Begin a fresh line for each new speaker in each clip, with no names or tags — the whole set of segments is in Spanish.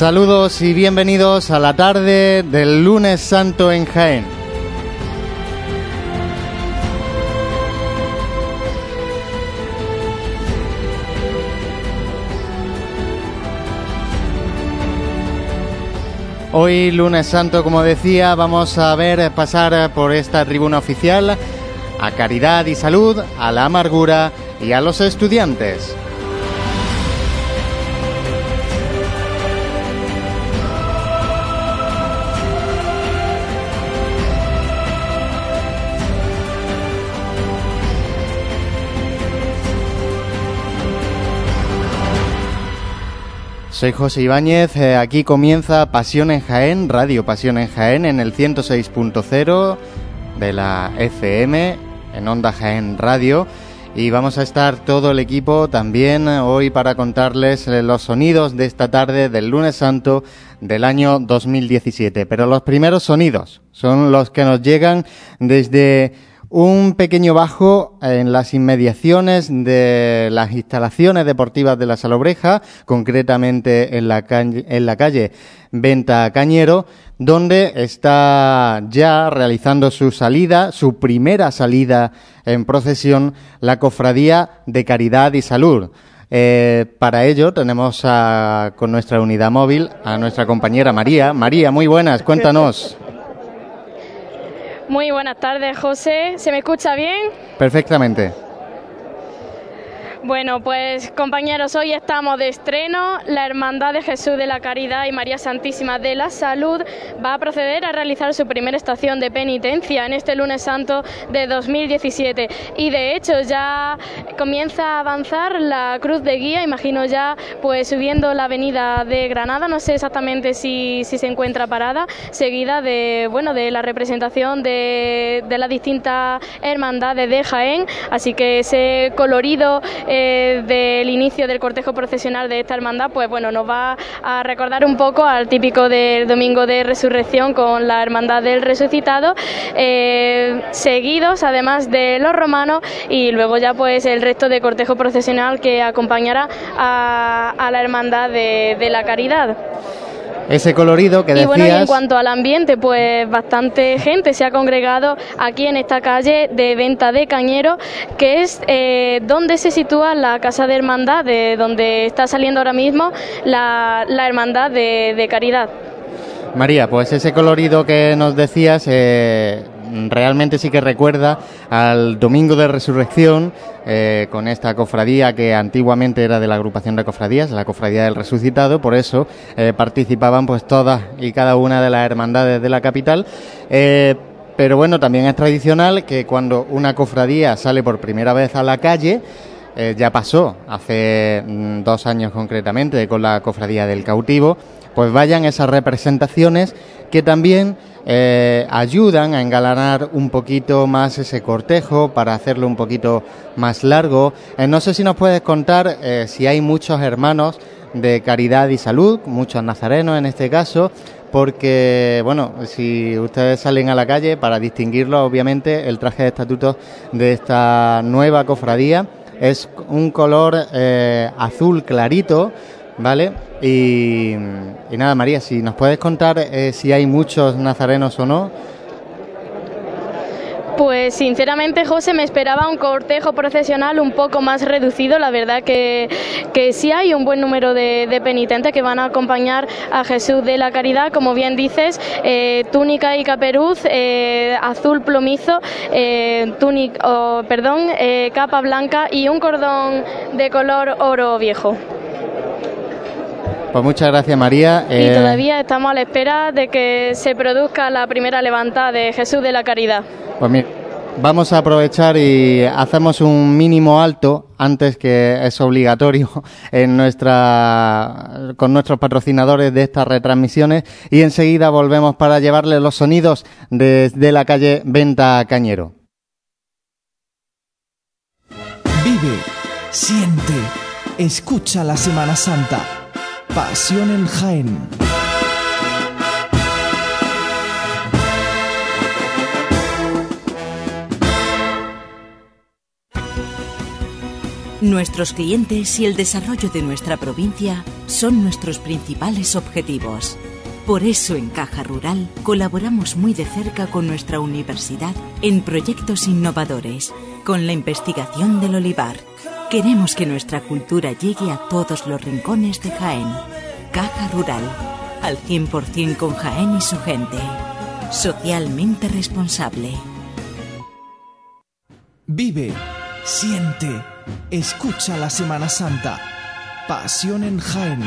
Saludos y bienvenidos a la tarde del lunes santo en Jaén. Hoy lunes santo, como decía, vamos a ver eh, pasar eh, por esta tribuna oficial a Caridad y Salud, a la Amargura y a los estudiantes. Soy José Ibáñez, eh, aquí comienza Pasión en Jaén, Radio Pasión en Jaén, en el 106.0 de la FM, en Onda Jaén Radio. Y vamos a estar todo el equipo también eh, hoy para contarles eh, los sonidos de esta tarde del lunes santo del año 2017. Pero los primeros sonidos son los que nos llegan desde un pequeño bajo en las inmediaciones de las instalaciones deportivas de la Salobreja, concretamente en la, calle, en la calle Venta Cañero, donde está ya realizando su salida, su primera salida en procesión, la Cofradía de Caridad y Salud. Eh, para ello tenemos con nuestra unidad móvil a nuestra compañera María. María, muy buenas, cuéntanos. Muy buenas tardes, José. ¿Se me escucha bien? Perfectamente.
Bueno, pues compañeros, hoy estamos de estreno. La Hermandad de Jesús de la Caridad y María Santísima de la Salud va a proceder a realizar su primera estación de penitencia en este lunes santo de 2017. Y de hecho ya comienza a avanzar la cruz de guía, imagino ya pues subiendo la avenida de Granada, no sé exactamente si, si se encuentra parada, seguida de, bueno, de la representación de, de las distintas hermandades de Jaén. Así que ese colorido eh, del inicio del cortejo procesional de esta hermandad, pues bueno, nos va a recordar un poco al típico del domingo de resurrección con la hermandad del resucitado, eh, seguidos además de los romanos y luego ya pues el resto de cortejo procesional que acompañará a, la hermandad de la caridad ese colorido que decías. Y bueno, y en cuanto al ambiente, pues bastante gente se ha congregado aquí en esta calle de Venta de Cañero, que es eh, donde se sitúa la Casa de Hermandad, de donde está saliendo ahora mismo la, Hermandad de, Caridad. María, pues ese colorido que nos decías, eh, realmente sí que recuerda al Domingo de Resurrección, eh, con esta cofradía que antiguamente era de la agrupación de cofradías, la cofradía del resucitado, por eso eh, participaban pues todas y cada una de las hermandades de la capital. Eh, pero bueno, también es tradicional que cuando una cofradía sale por primera vez a la calle, ya pasó hace mm, dos años concretamente con la cofradía del cautivo, pues vayan esas representaciones que también eh, ayudan a engalanar un poquito más ese cortejo para hacerlo un poquito más largo. Eh, no sé si nos puedes contar eh, si hay muchos hermanos de caridad y salud, muchos nazarenos en este caso, porque, bueno, si ustedes salen a la calle, para distinguirlo, obviamente, el traje de estatuto... de esta nueva cofradía es un color azul clarito ¿vale? Y, nada, María, si nos puedes contar eh, si hay muchos nazarenos o no. Pues sinceramente, José, me esperaba un cortejo procesional un poco más reducido. La verdad que, que sí hay un buen número de, penitentes que van a acompañar a Jesús de la Caridad, como bien dices, eh, túnica y caperuz, eh, azul plomizo, túnica, perdón, capa blanca y un cordón de color oro viejo. Pues muchas gracias María. Y eh, todavía estamos a la espera de que se produzca la primera levantada de Jesús de la Caridad. Pues mira, vamos a aprovechar y hacemos un mínimo alto antes que es obligatorio en nuestra, con nuestros patrocinadores de estas retransmisiones y enseguida volvemos para llevarles los sonidos desde la calle Venta Cañero.
Vive, siente, escucha la Semana Santa. Pasión en Jaén. Nuestros clientes y el desarrollo de nuestra provincia son nuestros principales objetivos. Por eso en Caja Rural colaboramos muy de cerca con nuestra universidad en proyectos innovadores, con la investigación del olivar Queremos que nuestra cultura llegue a todos los rincones de Jaén. Caza Rural, al 100% con Jaén y su gente. Socialmente responsable. Vive, siente, escucha la Semana Santa. Pasión en Jaén.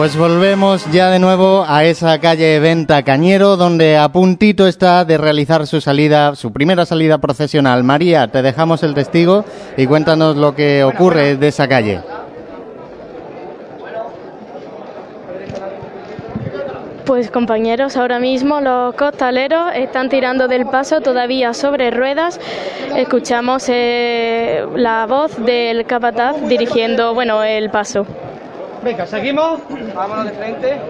Pues volvemos ya de nuevo a esa calle Venta Cañero, donde a puntito está de realizar su salida, su primera salida procesional. María, te dejamos el testigo y cuéntanos lo que ocurre de esa calle.
Pues compañeros, ahora mismo los costaleros están tirando del paso todavía sobre ruedas. Escuchamos eh, la voz del capataz dirigiendo, bueno, el paso. Venga, seguimos. Vámonos de frente.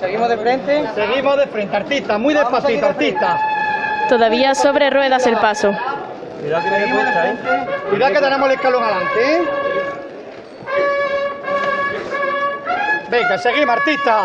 Seguimos de frente. Seguimos de frente, artista, muy despacito, artista. Todavía sobre ruedas el paso. Cuidado ¿eh? que tenemos el escalón adelante, ¿eh? Venga, seguimos, artista.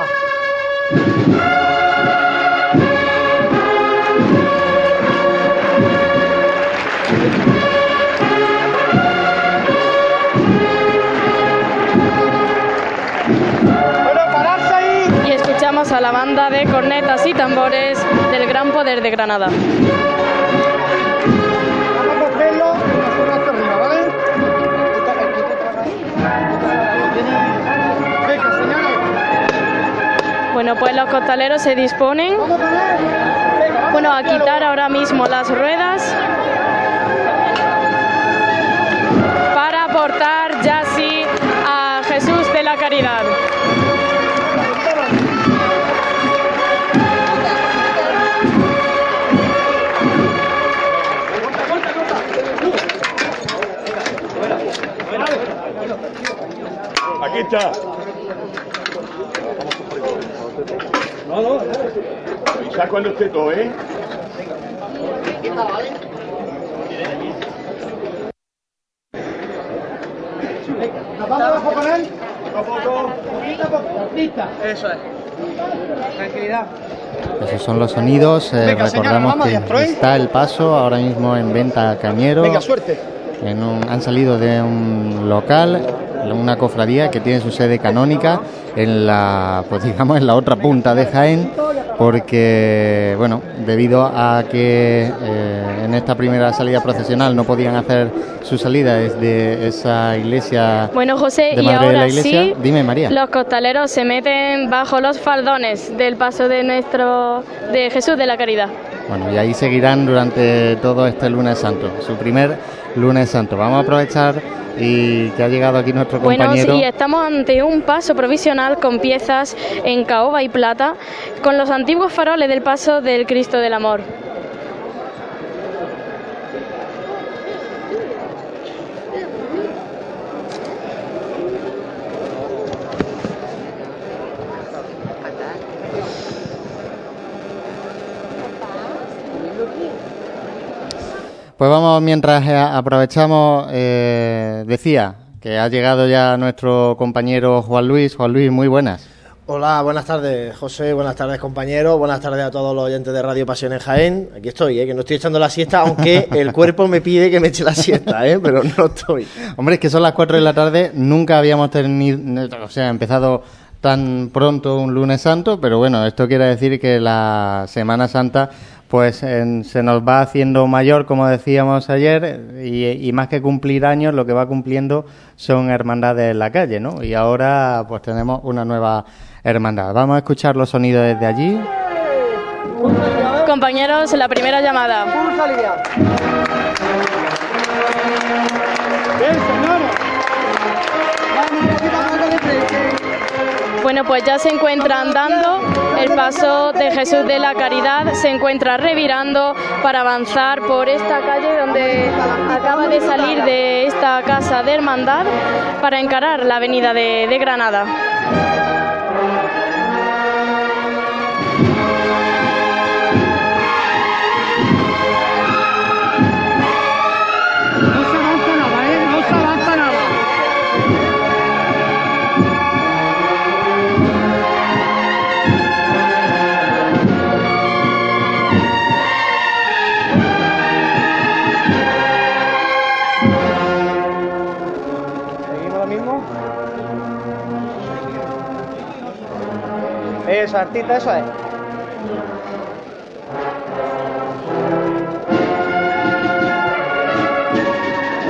banda de cornetas y tambores del Gran Poder de Granada. Bueno, pues los costaleros se disponen bueno, a quitar ahora mismo las ruedas para aportar ya sí a Jesús de la Caridad. quita. No, no, cuando esté ¿eh? Esos son los sonidos. Eh, recordamos que está el paso ahora mismo en venta Cañero. Venga, suerte. han salido de un local una cofradía que tiene su sede canónica en la, pues digamos, en la otra punta de Jaén, porque, bueno, debido a que eh, en esta primera salida procesional no podían hacer su salida desde esa iglesia. Bueno, José, y ahora de María. Los costaleros se meten bajo los faldones del paso de nuestro de Jesús de la Caridad. Bueno, y ahí seguirán durante todo este lunes santo, su primer lunes santo. Vamos a aprovechar y que ha llegado aquí nuestro compañero. Bueno, sí, estamos ante un paso provisional con piezas en caoba y plata, con los antiguos faroles del paso del Cristo del Amor.
Pues vamos, mientras eh, aprovechamos, eh, decía que ha llegado ya nuestro compañero Juan Luis. Juan Luis, muy buenas. Hola, buenas tardes, José. Buenas tardes, compañero. Buenas tardes a todos los oyentes de Radio Pasión en Jaén. Aquí estoy, ¿eh? que no estoy echando la siesta, aunque el cuerpo me pide que me eche la siesta, ¿eh? pero no estoy. Hombre, es que son las 4 de la tarde. Nunca habíamos tenido, o sea, empezado tan pronto un lunes santo, pero bueno, esto quiere decir que la Semana Santa pues se nos va haciendo mayor, como decíamos ayer, y, más que cumplir años, lo que va cumpliendo son hermandades en la calle, ¿no? Y ahora pues tenemos una nueva hermandad. Vamos a escuchar los sonidos desde allí. Compañeros, la primera llamada. Bueno, pues ya se encuentra andando, el paso de Jesús de la Caridad se encuentra revirando para avanzar por esta calle donde acaba de salir de esta casa de hermandad para encarar la avenida de, de Granada.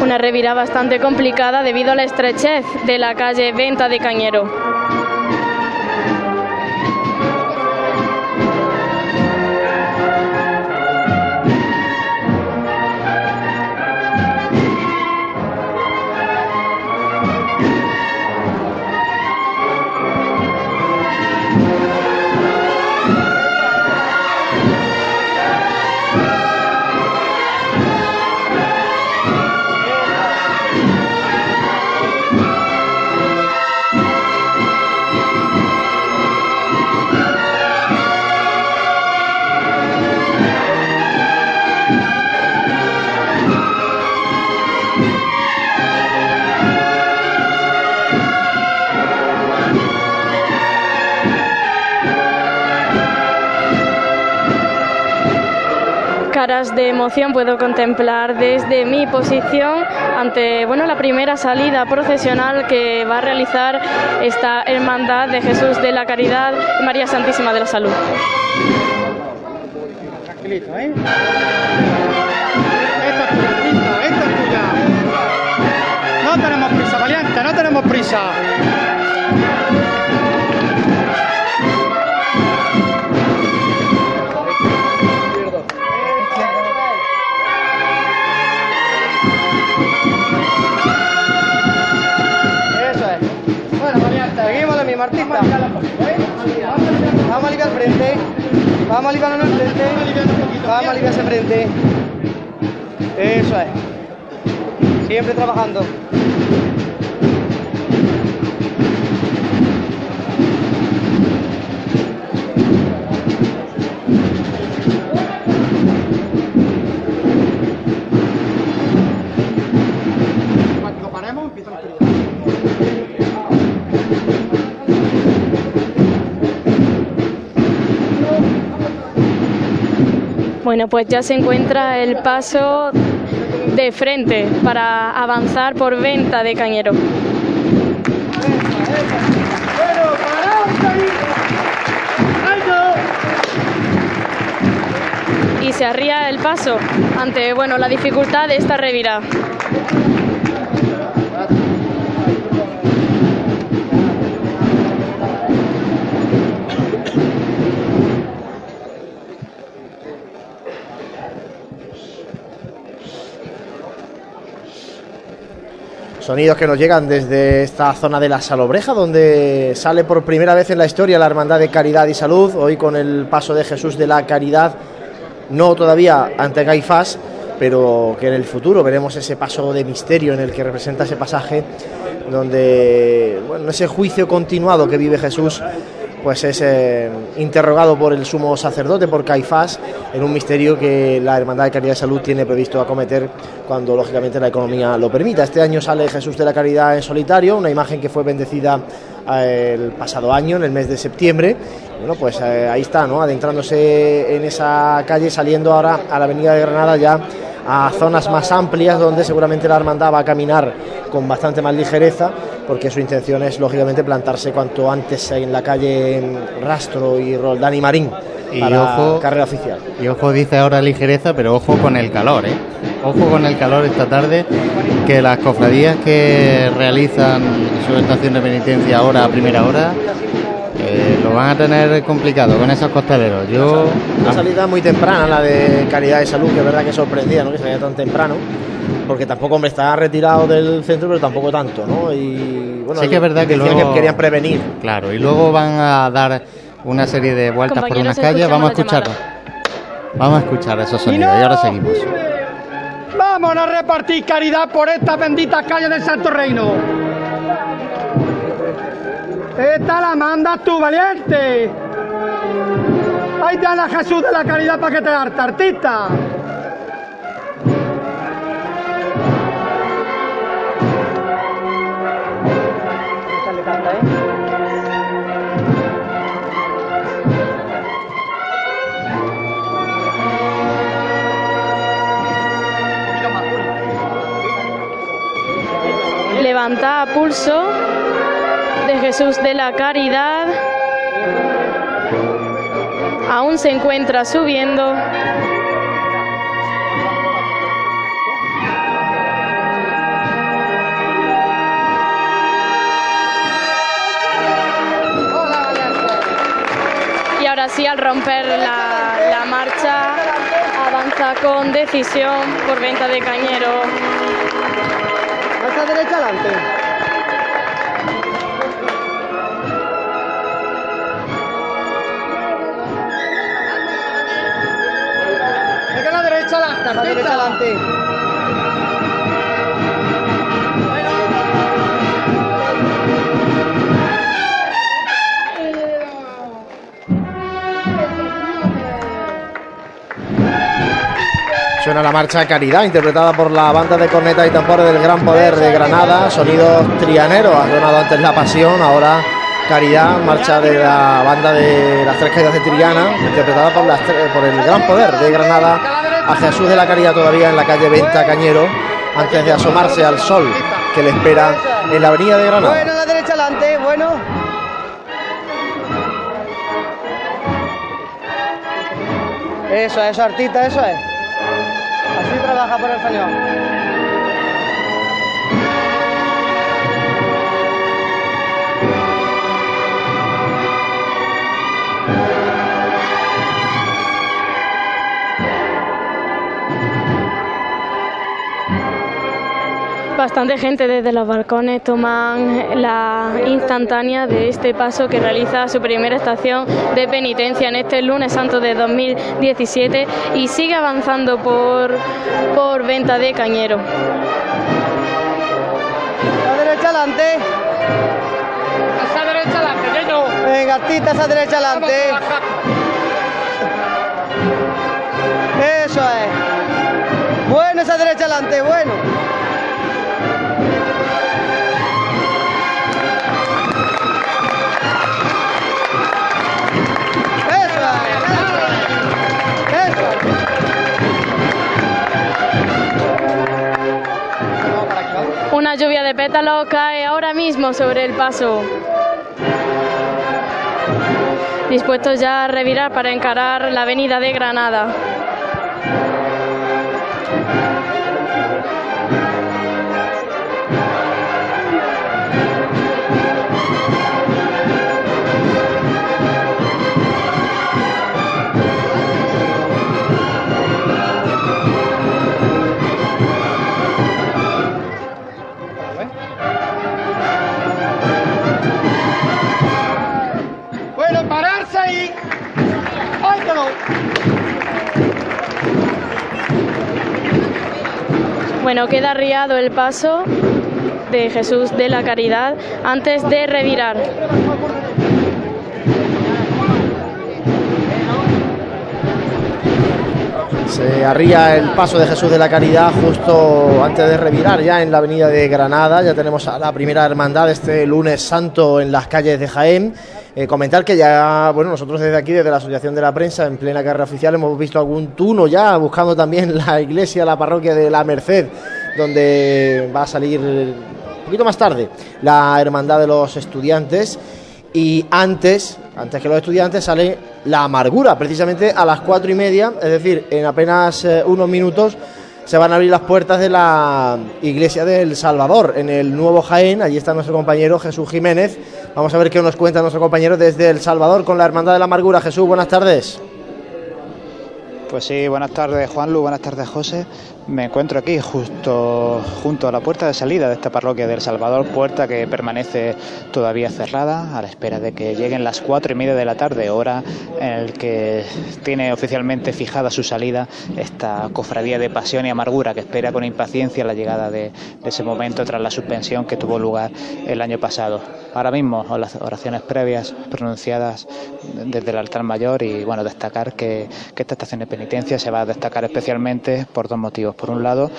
Una revirada bastante complicada debido a la estrechez de la calle Venta de Cañero. caras de emoción puedo contemplar desde mi posición ante bueno, la primera salida procesional que va a realizar esta Hermandad de Jesús de la Caridad y María Santísima de la Salud. ¿eh? No tenemos prisa, no tenemos prisa. vamos a aliviar frente. Vamos a frente. Vamos a frente. Eso es. Siempre trabajando. Bueno, pues ya se encuentra el paso de frente para avanzar por venta de cañero. Y se arría el paso ante bueno, la dificultad de esta revirada.
Sonidos que nos llegan desde esta zona de la Salobreja, donde sale por primera vez en la historia la Hermandad de Caridad y Salud, hoy con el paso de Jesús de la Caridad, no todavía ante Caifás, pero que en el futuro veremos ese paso de misterio en el que representa ese pasaje, donde, bueno, ese juicio continuado que vive Jesús pues es eh, interrogado por el sumo sacerdote, por Caifás, en un misterio que la Hermandad de Caridad y Salud tiene previsto acometer cuando lógicamente la economía lo permita. Este año sale Jesús de la Caridad en solitario, una imagen que fue bendecida eh, el pasado año, en el mes de septiembre. Bueno, pues eh, ahí está, ¿no? Adentrándose en esa calle, saliendo ahora a la Avenida de Granada ya a zonas más amplias donde seguramente la hermandad va a caminar con bastante más ligereza porque su intención es lógicamente plantarse cuanto antes en la calle Rastro y Roldán y Marín y ojo, carrera oficial. Y ojo, dice ahora ligereza, pero ojo con el calor, ¿eh? Ojo con el calor esta tarde, que las cofradías que realizan su estación de penitencia ahora a primera hora eh, lo van a tener complicado con esos costaleros. Yo una salida muy temprana la de Caridad de Salud, que es verdad que sorprendía, ¿no? Que salía tan temprano, porque tampoco me estaba retirado del centro, pero tampoco tanto, ¿no? Y bueno, sí que es verdad que, que querían prevenir. Claro, y luego van a dar una serie de vueltas por unas calles, vamos a escucharlo. Vamos a escuchar esos sonidos y ahora seguimos. ...vamos a repartir caridad por estas benditas calles del Santo Reino. Esta la mandas tú, valiente. Ahí te la Jesús de la calidad para que te harta, artista.
Levanta pulso Jesús de la Caridad aún se encuentra subiendo. Y ahora sí, al romper la, marcha, avanza con decisión por venta de cañero. Suena la marcha Caridad, interpretada por la banda de cornetas y tambores del Gran Poder de Granada, sonidos trianeros. Ha sonado antes la pasión, ahora Caridad, marcha de la banda de las tres caídas de Triana, interpretada por el Gran Poder de Granada a Jesús de la Caridad todavía en la calle Venta Cañero, antes de asomarse al sol que le espera en la avenida de Granada. Bueno, la derecha adelante, bueno. Eso, eso, artista, eso es. Así trabaja por el señor. Bastante gente desde los balcones toman la instantánea de este paso que realiza su primera estación de penitencia en este lunes santo de 2017 y sigue avanzando por, por venta de cañero. A derecha adelante. Esa derecha adelante, Venga, artista, esa derecha adelante. Eso es. Bueno, esa derecha adelante, bueno. lluvia de pétalos cae ahora mismo sobre el paso. Dispuestos ya a revirar para encarar la avenida de Granada. Bueno, queda arriado el paso de Jesús de la Caridad antes de revirar.
Se arría el paso de Jesús de la Caridad justo antes de revirar ya en la avenida de Granada. Ya tenemos a la primera hermandad este lunes santo en las calles de Jaén. Eh, comentar que ya, bueno, nosotros desde aquí, desde la Asociación de la Prensa, en plena carrera oficial, hemos visto algún tuno ya, buscando también la iglesia, la parroquia de la Merced, donde va a salir un poquito más tarde la Hermandad de los Estudiantes. Y antes, antes que los estudiantes, sale la amargura, precisamente a las cuatro y media, es decir, en apenas eh, unos minutos se van a abrir las puertas de la iglesia del Salvador en el Nuevo Jaén. Allí está nuestro compañero Jesús Jiménez. Vamos a ver qué nos cuenta nuestro compañero desde el Salvador con la Hermandad de la Amargura. Jesús, buenas tardes. Pues sí, buenas tardes Juanlu, buenas tardes José. Me encuentro aquí justo junto a la puerta de salida de esta parroquia de Salvador, puerta que permanece todavía cerrada a la espera de que lleguen las cuatro y media de la tarde, hora en la que tiene oficialmente fijada su salida esta cofradía de pasión y amargura que espera con impaciencia la llegada de, ese momento tras la suspensión que tuvo lugar el año pasado. Ahora mismo las oraciones previas pronunciadas desde el altar mayor y bueno, destacar que esta estación de penitencia se va a destacar especialmente por dos motivos por un lado,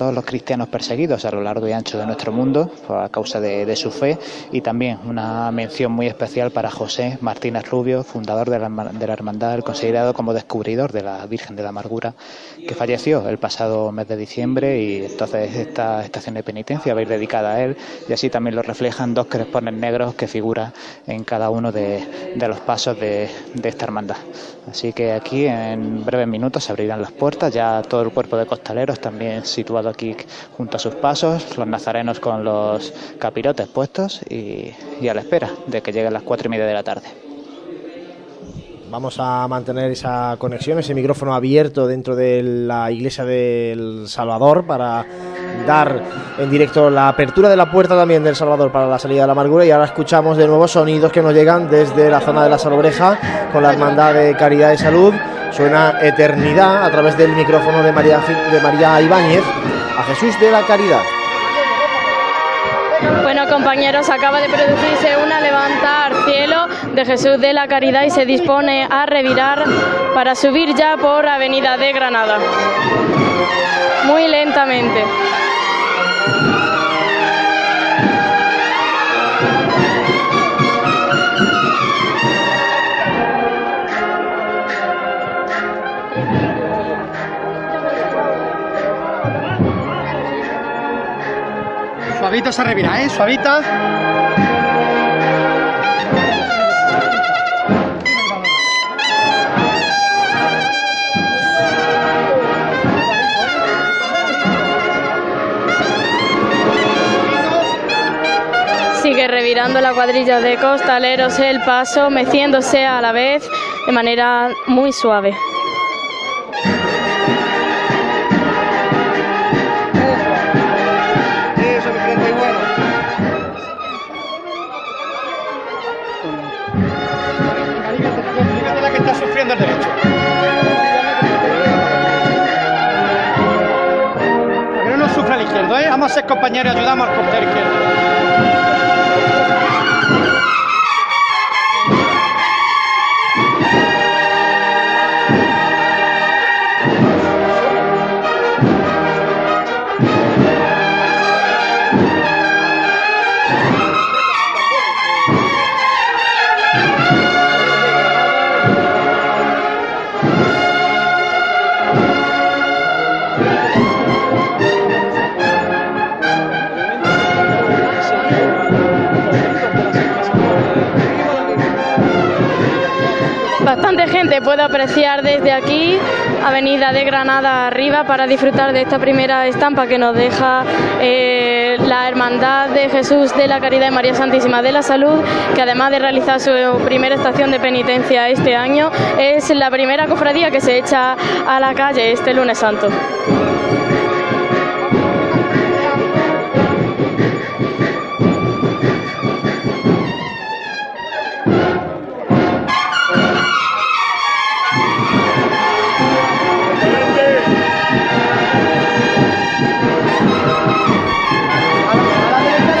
todos los cristianos perseguidos a lo largo y ancho de nuestro mundo pues, a causa de, su fe y también una mención muy especial para José Martínez Rubio, fundador de la, de la hermandad, considerado como descubridor de la Virgen de la Amargura, que falleció el pasado mes de diciembre y entonces esta estación de penitencia va a ir dedicada a él y así también lo reflejan dos crespones negros que figuran en cada uno de, los pasos de esta hermandad. Así que aquí en breves minutos se abrirán las puertas, ya todo el cuerpo de costaleros también situado aquí junto a sus pasos, los nazarenos con los capirotes puestos y, a la espera de que lleguen las cuatro y media de la tarde. Vamos a mantener esa conexión, ese micrófono abierto dentro de la iglesia del Salvador para dar en directo la apertura de la puerta también del Salvador para la salida de la amargura y ahora escuchamos de nuevo sonidos que nos llegan desde la zona de la Salobreja con la Hermandad de Caridad y Salud. Suena Eternidad a través del micrófono de María, de María Ibáñez a Jesús de la Caridad. Bueno compañeros, acaba de producirse una levantar cielo de Jesús de la Caridad y se dispone a revirar para subir ya por Avenida de Granada. Muy lentamente.
suavito se revira, ¿eh? Suavita. sigue revirando la cuadrilla de costaleros el paso, meciéndose a la vez de manera muy suave. Vamos a ser eh, compañeros, ayudamos al portero izquierdo. Te puedo apreciar desde aquí, Avenida de Granada arriba, para disfrutar de esta primera estampa que nos deja eh, la Hermandad de Jesús de la Caridad y María Santísima de la Salud, que además de realizar su primera estación de penitencia este año, es la primera cofradía que se echa a la calle este lunes santo.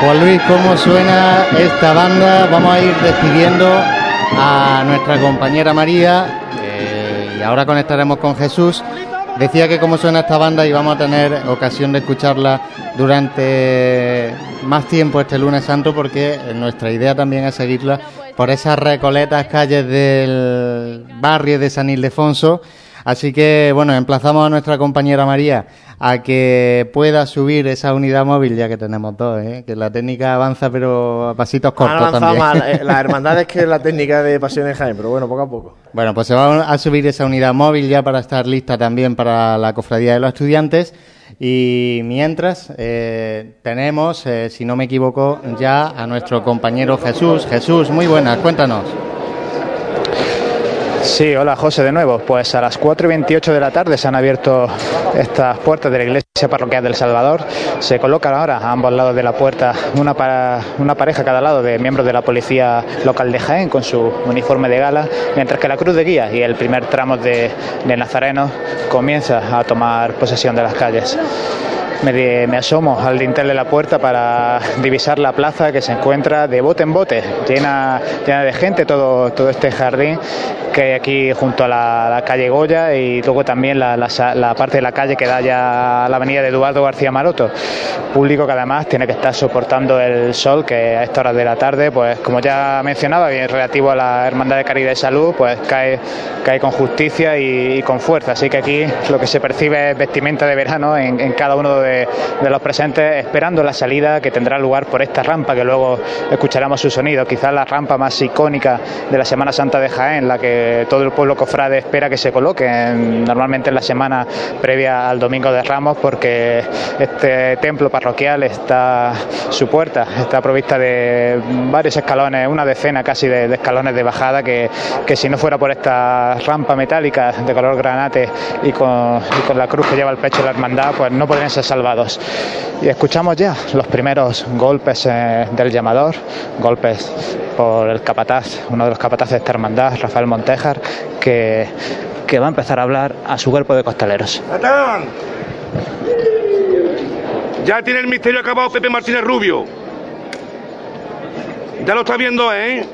Juan Luis, ¿cómo suena esta banda? Vamos a ir despidiendo a nuestra compañera María eh, y ahora conectaremos con Jesús. Decía que cómo suena esta banda y vamos a tener ocasión de escucharla durante más tiempo este lunes santo porque nuestra idea también es seguirla por esas recoletas calles del barrio de San Ildefonso Así que, bueno, emplazamos a nuestra compañera María a que pueda subir esa unidad móvil, ya que tenemos dos, ¿eh? que la técnica avanza, pero a pasitos cortos también. Eh, la, hermandad es que es la técnica de Pasiones Jaén, pero bueno, poco a poco. Bueno, pues se va a subir esa unidad móvil ya para estar lista también para la cofradía de los estudiantes. Y mientras eh, tenemos, eh, si no me equivoco, ya a nuestro compañero Jesús. Jesús, muy buenas, cuéntanos. Sí, hola José de nuevo. Pues a las 4 y 28 de la tarde se han abierto estas puertas de la iglesia parroquial del Salvador. Se colocan ahora a ambos lados de la puerta una, pareja a cada lado de miembros de la policía local de Jaén con su uniforme de gala, mientras que la cruz de guía y el primer tramo de, de Nazareno comienza a tomar posesión de las calles me, me, asomo al dintel de la puerta para divisar la plaza que se encuentra de bote en bote, llena, llena de gente todo, todo este jardín que hay aquí junto a la, calle Goya y luego también la, parte de la calle que da ya a la avenida de Eduardo García Maroto. Público que además tiene que estar soportando el sol que a estas horas de la tarde, pues como ya mencionaba, bien relativo a la Hermandad de Caridad y Salud, pues cae, cae con justicia y, con fuerza. Así que aquí lo que se percibe es vestimenta de verano en, en cada uno de de, los presentes esperando la salida que tendrá lugar por esta rampa, que luego escucharemos su sonido. Quizás la rampa más icónica de la Semana Santa de Jaén, la que todo el pueblo cofrade espera que se coloque normalmente en la semana previa al Domingo de Ramos, porque este templo parroquial está, su puerta está provista de varios escalones, una decena casi de, escalones de bajada, que, si no fuera por esta rampa metálica de color granate y con, con la cruz que lleva el pecho de la hermandad, pues no podrían ser y escuchamos ya los primeros golpes eh, del llamador, golpes por el capataz, uno de los capataces de esta hermandad, Rafael Montejar, que, va a empezar a hablar a su cuerpo de costaleros. ¡Atán! Ya tiene el misterio acabado Pepe Martínez Rubio. Ya lo está viendo, ¿eh?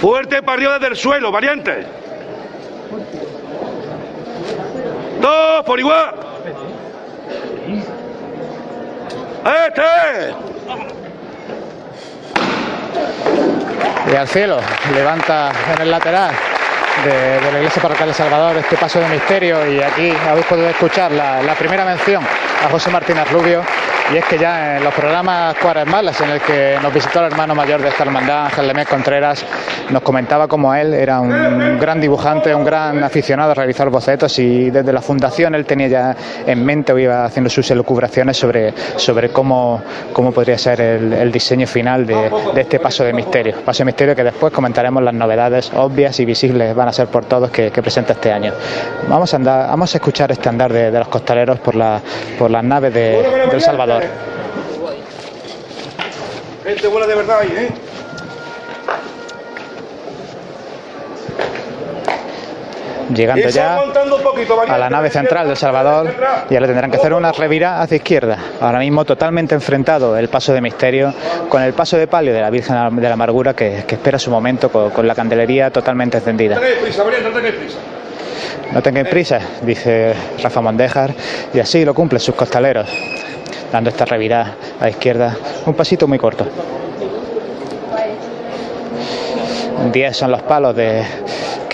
Fuerte parriada del desde el suelo, variante. Todos por igual. Este. Y al cielo, levanta en el lateral de, la Iglesia Parroquial de Salvador, este paso de misterio, y aquí habéis podido escuchar la, primera mención a José Martínez Rubio, y es que ya en los programas Malas... en el que nos visitó el hermano mayor de esta hermandad, Ángel Lemés Contreras, nos comentaba cómo él era un gran dibujante, un gran aficionado a realizar bocetos y desde la fundación él tenía ya en mente o iba haciendo sus elucubraciones sobre, sobre cómo, cómo podría ser el, el diseño final de, de, este paso de misterio. Paso de misterio que después comentaremos las novedades obvias y visibles van a ser por todos que, presenta este año. Vamos a, andar, vamos a escuchar este andar de, los costaleros por, la, por las naves de, El Salvador. de verdad ¿eh? llegando ya a la nave central de Salvador, ya le tendrán que hacer una revirada hacia izquierda. Ahora mismo totalmente enfrentado el paso de misterio con el paso de palio de la Virgen de la Amargura que, espera su momento con, la candelería totalmente encendida. No tengáis prisa, dice Rafa Mondejar, y así lo cumplen sus costaleros, dando esta revirada a izquierda, un pasito muy corto. Diez son los palos de,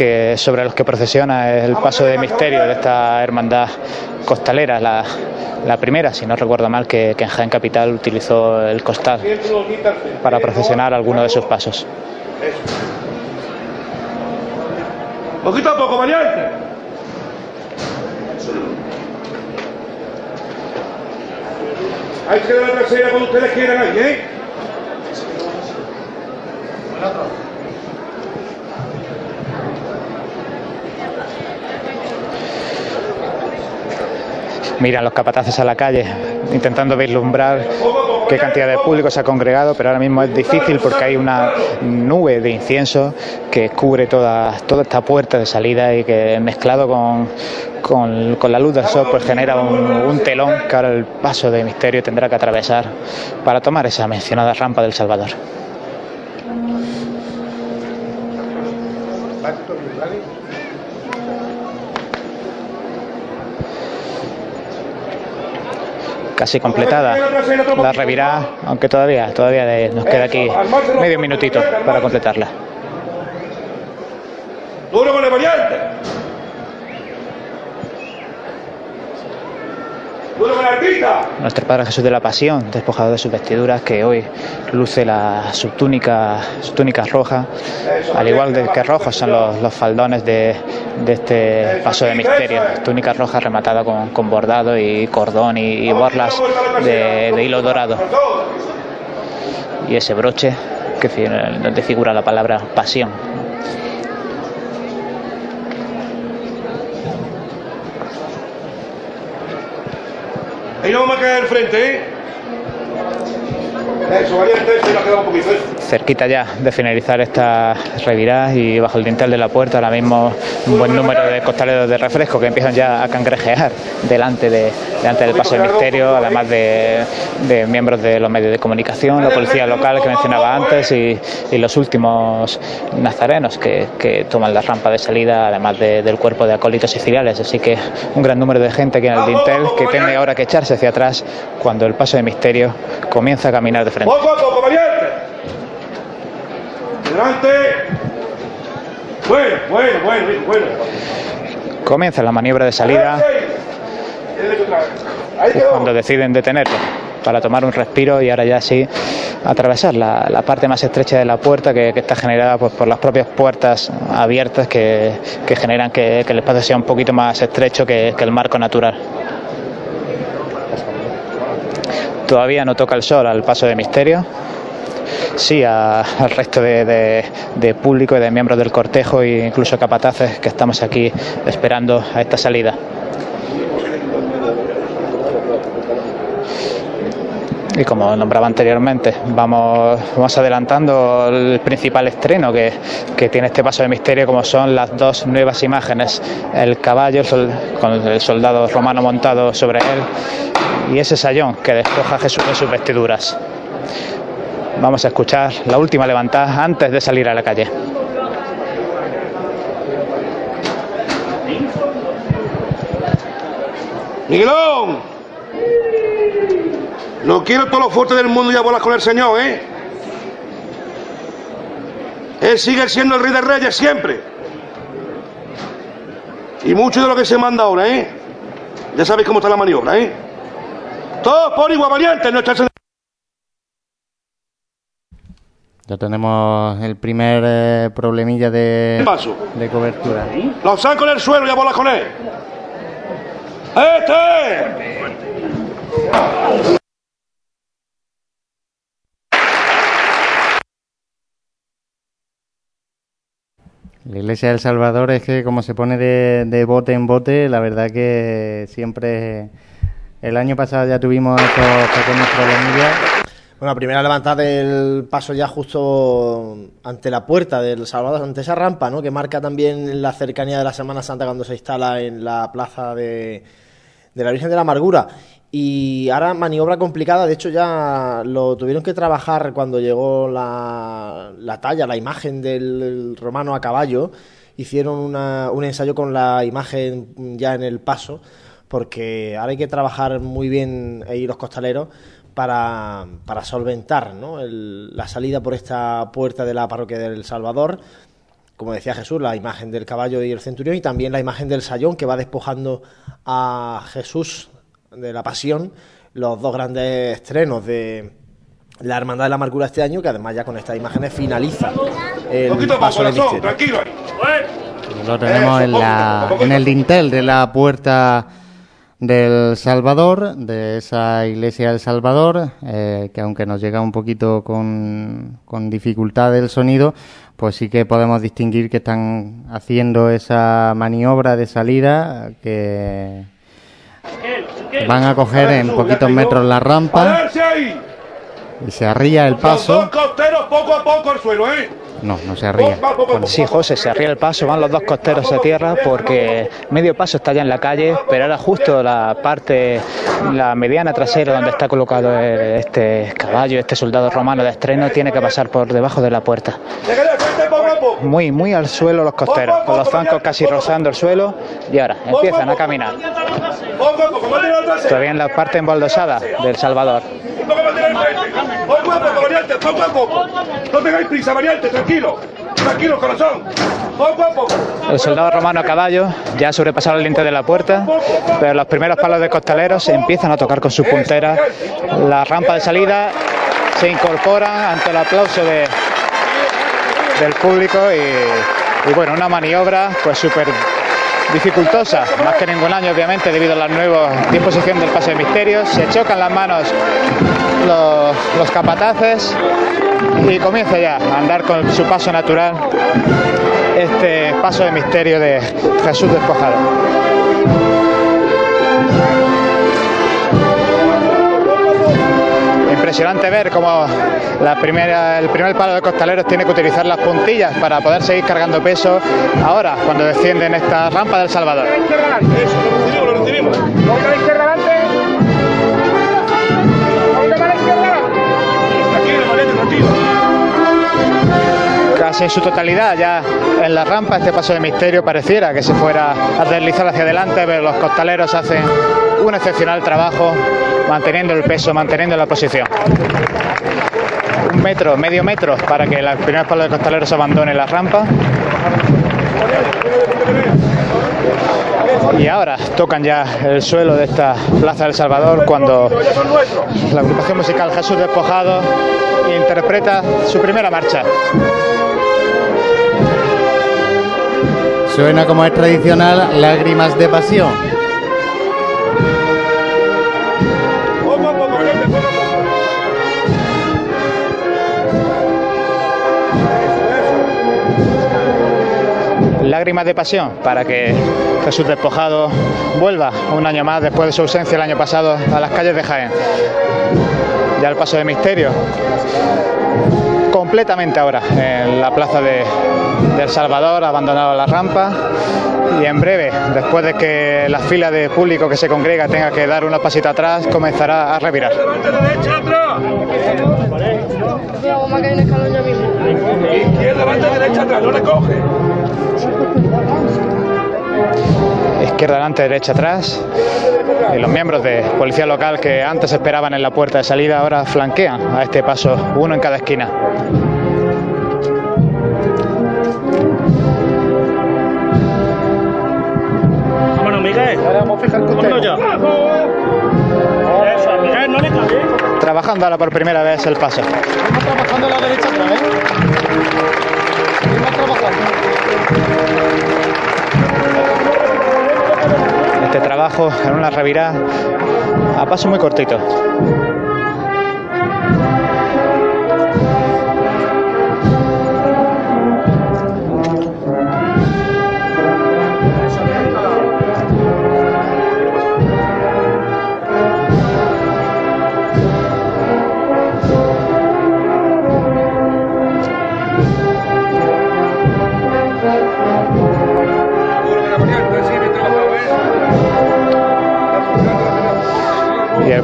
que, sobre los que procesiona es el paso de misterio de esta hermandad costalera, la, primera, si no recuerdo mal, que, en Jaén Capital utilizó el costal para procesionar alguno de sus pasos. Poquito a poco, mañana Hay que dar la cuando ustedes quieran ahí, ¿eh? miran los capataces a la calle, intentando vislumbrar qué cantidad de público se ha congregado, pero ahora mismo es difícil porque hay una nube de incienso que cubre toda, esta puerta de salida y que mezclado con, la luz del sol pues genera un, un, telón que ahora el paso de misterio tendrá que atravesar para tomar esa mencionada rampa del Salvador. casi completada la revirá, aunque todavía, todavía nos queda aquí medio minutito para completarla. Duro con variante. Nuestro Padre Jesús de la Pasión, despojado de sus vestiduras, que hoy luce la túnica roja, al igual que rojos son los, faldones de, este paso de misterio, túnica roja rematada con, bordado y cordón y, borlas de, hilo dorado. Y ese broche que figura la palabra pasión, Ahí no vamos a caer al frente, ¿eh? ¿eh? Cerquita ya de finalizar esta revirada y bajo el dintel de la puerta ahora mismo un buen número de costaleros de refresco que empiezan ya a cangrejear delante, de, delante del paso de misterio, además de, de miembros de los medios de comunicación, la policía local que mencionaba antes eh. y, los últimos nazarenos que, toman la rampa de salida, además del cuerpo de acólitos y filiales. Así que un gran número de gente aquí en el dintel que tiene ahora que echarse hacia atrás cuando el paso de misterio comienza a caminar bueno, bueno, bueno, Comienza la maniobra de salida. cuando deciden detenerlo para tomar un respiro y ahora ya sí atravesar la, parte más estrecha de la puerta que, está generada pues, por las propias puertas abiertas que, generan que, el espacio sea un poquito más estrecho que el marco natural. Todavía no toca el sol al paso de misterio. Sí, al resto de, de, público y de miembros del cortejo e incluso capataces que estamos aquí esperando a esta salida. y como nombraba anteriormente, vamos, adelantando el principal estreno que, tiene este paso de misterio, como son las dos nuevas imágenes, el caballo con el soldado romano montado sobre él y ese sayón que despoja a Jesús de sus vestiduras. Vamos a escuchar la última levantada antes de salir a la calle.
Miguelón, no quiero todos los fuertes del mundo y a con el Señor, ¿eh? Él sigue siendo el rey de reyes siempre. Y mucho de lo que se manda ahora, ¿eh? Ya sabéis cómo está la maniobra, ¿eh? Todos por igual valientes, no echarse
Ya tenemos el primer eh, problemilla de, de cobertura. Los saco del el suelo y a con él. ¡Este! La Iglesia del Salvador es que como se pone de, bote en bote, la verdad que siempre... El año pasado ya tuvimos estos pequeños problemillas. Bueno, primera levantada del paso ya justo ante la puerta del Salvador, ante esa rampa, ¿no? Que marca también la cercanía de la Semana Santa cuando se instala en la plaza de, de la Virgen de la Amargura. Y ahora maniobra complicada, de hecho ya lo tuvieron que trabajar cuando llegó la, talla, la imagen del romano a caballo. Hicieron un ensayo con la imagen ya en el paso, porque ahora hay que trabajar muy bien ahí los costaleros para, solventar la salida por esta puerta de la parroquia del Salvador. Como decía Jesús, la imagen del caballo y el centurión y también la imagen del sayón que va despojando a Jesús de La Pasión, los dos grandes estrenos de La Hermandad de la Amargura este año, que además ya con estas imágenes finaliza el paso del Tranquilo Lo tenemos en, la, en el dintel de la puerta del Salvador, de esa iglesia del Salvador, eh, que aunque nos llega un poquito con, con dificultad el sonido, pues sí que podemos distinguir que están haciendo esa maniobra de salida que Van a coger en poquitos metros la rampa se arría el paso. dos poco a poco al suelo, No, no se arría. Sí, José, se arría el paso, van los dos costeros a tierra porque medio paso está ya en la calle, pero ahora justo la parte, la mediana trasera donde está colocado este caballo, este soldado romano de estreno, tiene que pasar por debajo de la puerta. Muy, muy al suelo los costeros, con los zancos casi rozando el suelo y ahora empiezan a caminar. Todavía en la parte embaldosada del Salvador. No prisa, variante, tranquilo. corazón. El soldado romano a caballo ya ha sobrepasado el límite de la puerta, pero los primeros palos de costaleros empiezan a tocar con sus puntera La rampa de salida se incorpora ante el aplauso de, del público y, y bueno, una maniobra pues súper dificultosa, más que ningún año obviamente debido a la nueva disposición del paso de misterios, se chocan las manos los, los capataces y comienza ya a andar con su paso natural este paso de misterio de Jesús despojado. impresionante ver cómo el primer palo de costaleros tiene que utilizar las puntillas para poder seguir cargando peso ahora cuando descienden esta rampa del Salvador. casi en su totalidad, ya en la rampa, este paso de misterio pareciera que se fuera a deslizar hacia adelante, pero los costaleros hacen un excepcional trabajo manteniendo el peso, manteniendo la posición. Un metro, medio metro para que la primera espalda de costaleros abandone la rampa. Y ahora tocan ya el suelo de esta Plaza del Salvador cuando la agrupación musical Jesús Despojado interpreta su primera marcha. Suena como es tradicional, lágrimas de pasión. Lágrimas de pasión para que Jesús Despojado vuelva un año más después de su ausencia el año pasado a las calles de Jaén. Ya el paso de misterio completamente ahora en la plaza de, El Salvador, abandonado la rampa y en breve, después de que la fila de público que se congrega tenga que dar una pasita atrás, comenzará a revirar izquierda adelante derecha atrás. Y eh, los miembros de policía local que antes esperaban en la puerta de salida ahora flanquean a este paso, uno en cada esquina. Vámonos, Miguel. Vamos a fijar Trabajando ahora por primera vez el paso. abajo en una revirada a paso muy cortito.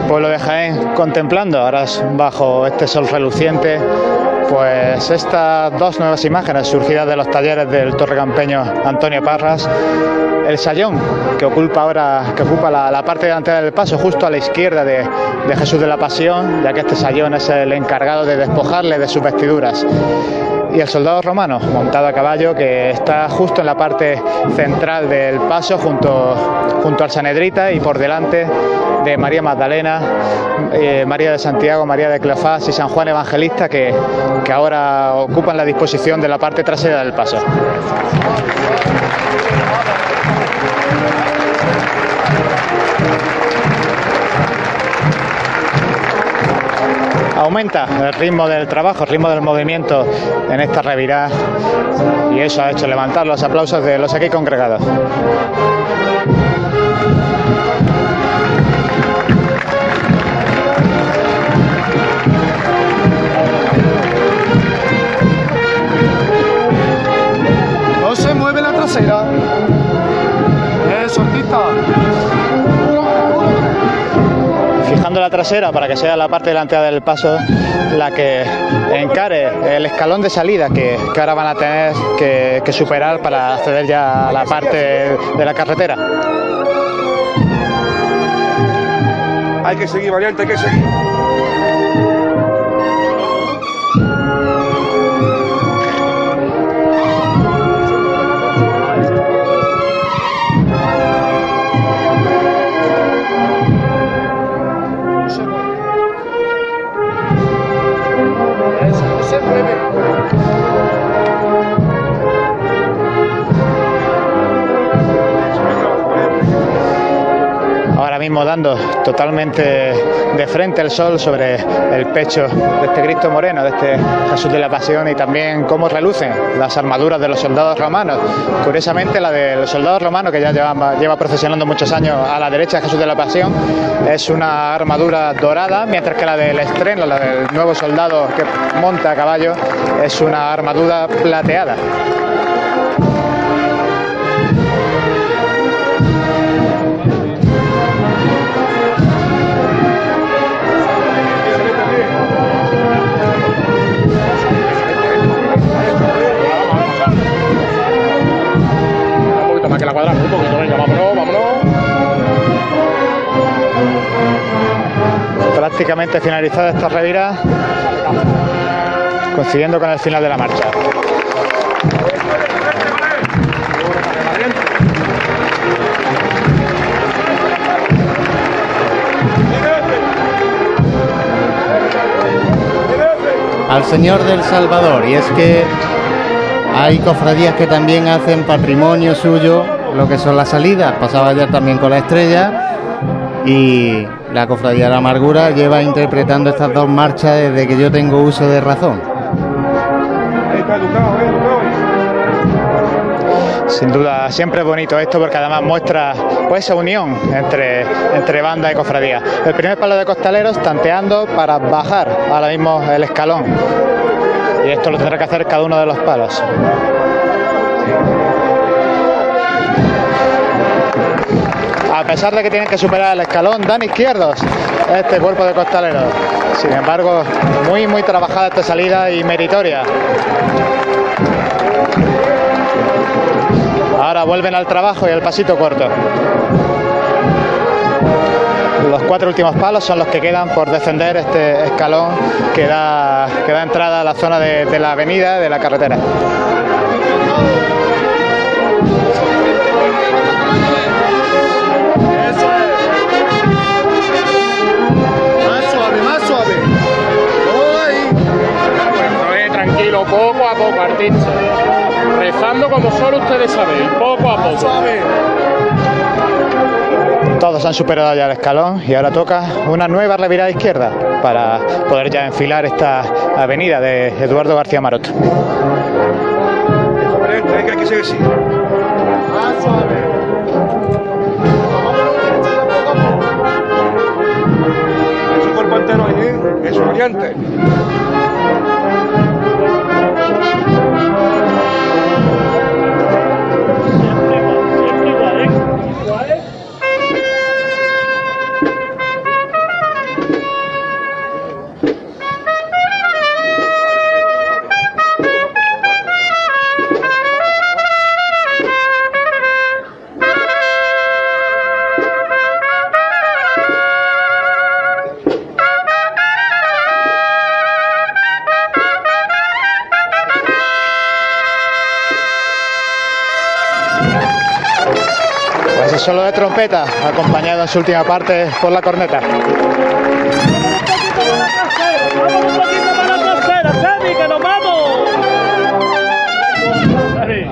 pueblo de Jaén contemplando, ahora bajo este sol reluciente, pues estas dos nuevas imágenes surgidas de los talleres del torrecampeño Antonio Parras, el sayón que ocupa ahora que ocupa la, parte delantera del paso, justo a la izquierda de, Jesús de la Pasión, ya que este sayón es el encargado de despojarle de sus vestiduras y el soldado romano montado a caballo que está justo en la parte central del paso junto, junto al Sanedrita y por delante de María Magdalena, eh, María de Santiago, María de Cleofás y San Juan Evangelista que, que ahora ocupan la disposición de la parte trasera del paso. aumenta el ritmo del trabajo, el ritmo del movimiento en esta revirada y eso ha hecho levantar los aplausos de los aquí congregados. la trasera para que sea la parte delantera del paso la que encare el escalón de salida que, ahora van a tener que, superar para acceder ya a la parte de la carretera. Hay que seguir, variante, hay que seguir. dando totalmente de frente el sol sobre el pecho de este Cristo moreno, de este Jesús de la Pasión y también cómo relucen las armaduras de los soldados romanos. Curiosamente la de los soldados romanos, que ya lleva, lleva procesionando muchos años a la derecha de Jesús de la Pasión, es una armadura dorada, mientras que la del estreno, la del nuevo soldado que monta a caballo, es una armadura plateada. que la cuadra un poquito. Venga, vámonos, vámonos. Prácticamente finalizada esta revira, consiguiendo con el final de la marcha. al Señor del Salvador. Y es que hay cofradías que también hacen patrimonio suyo, lo que son las salidas. Pasaba ayer también con la estrella y la cofradía de la amargura lleva interpretando estas dos marchas desde que yo tengo uso de razón. Eh, Sin duda, siempre es bonito esto porque además muestra pues, esa unión entre, entre banda y cofradías. El primer palo de costaleros tanteando para bajar ahora mismo el escalón y esto lo tendrá que hacer cada uno de los palos. A pesar de que tienen que superar el escalón, dan izquierdos este cuerpo de costaleros. Sin embargo, muy, muy trabajada esta salida y meritoria. Ahora vuelven al trabajo y al pasito corto los cuatro últimos palos son los que quedan por defender este escalón que da, que da entrada a la zona de, la avenida, de la carretera.
Más más suave, suave. tranquilo, poco a poco, artista. Rezando como solo ustedes saben, poco a poco.
Todos han superado ya el escalón y ahora toca una nueva revirada izquierda para poder ya enfilar esta avenida de Eduardo García Maroto. Acompañado en su última parte por la corneta. Vamos un poquito para la trasera, vamos un poquito la trasera, Sami, que nos vamos. Sami,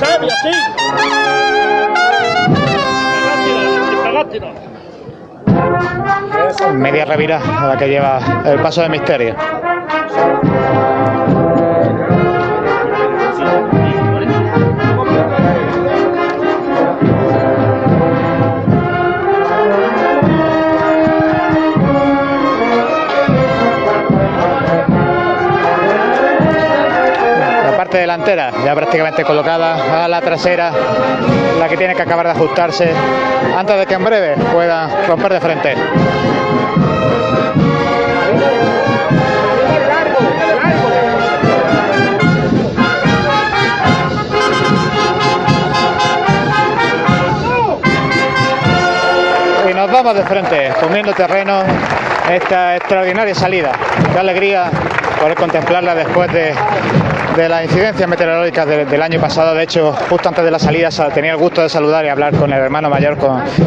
Sami, así. Pelástido, sin pelástido. Media revira a la que lleva el paso de Misterio. delantera, ya prácticamente colocada a la trasera, la que tiene que acabar de ajustarse antes de que en breve pueda romper de frente. y nos vamos de frente, comiendo terreno esta extraordinaria salida. Qué alegría poder contemplarla después de de las incidencias meteorológicas del año pasado. De hecho, justo antes de la salida tenía el gusto de saludar y hablar con el hermano mayor,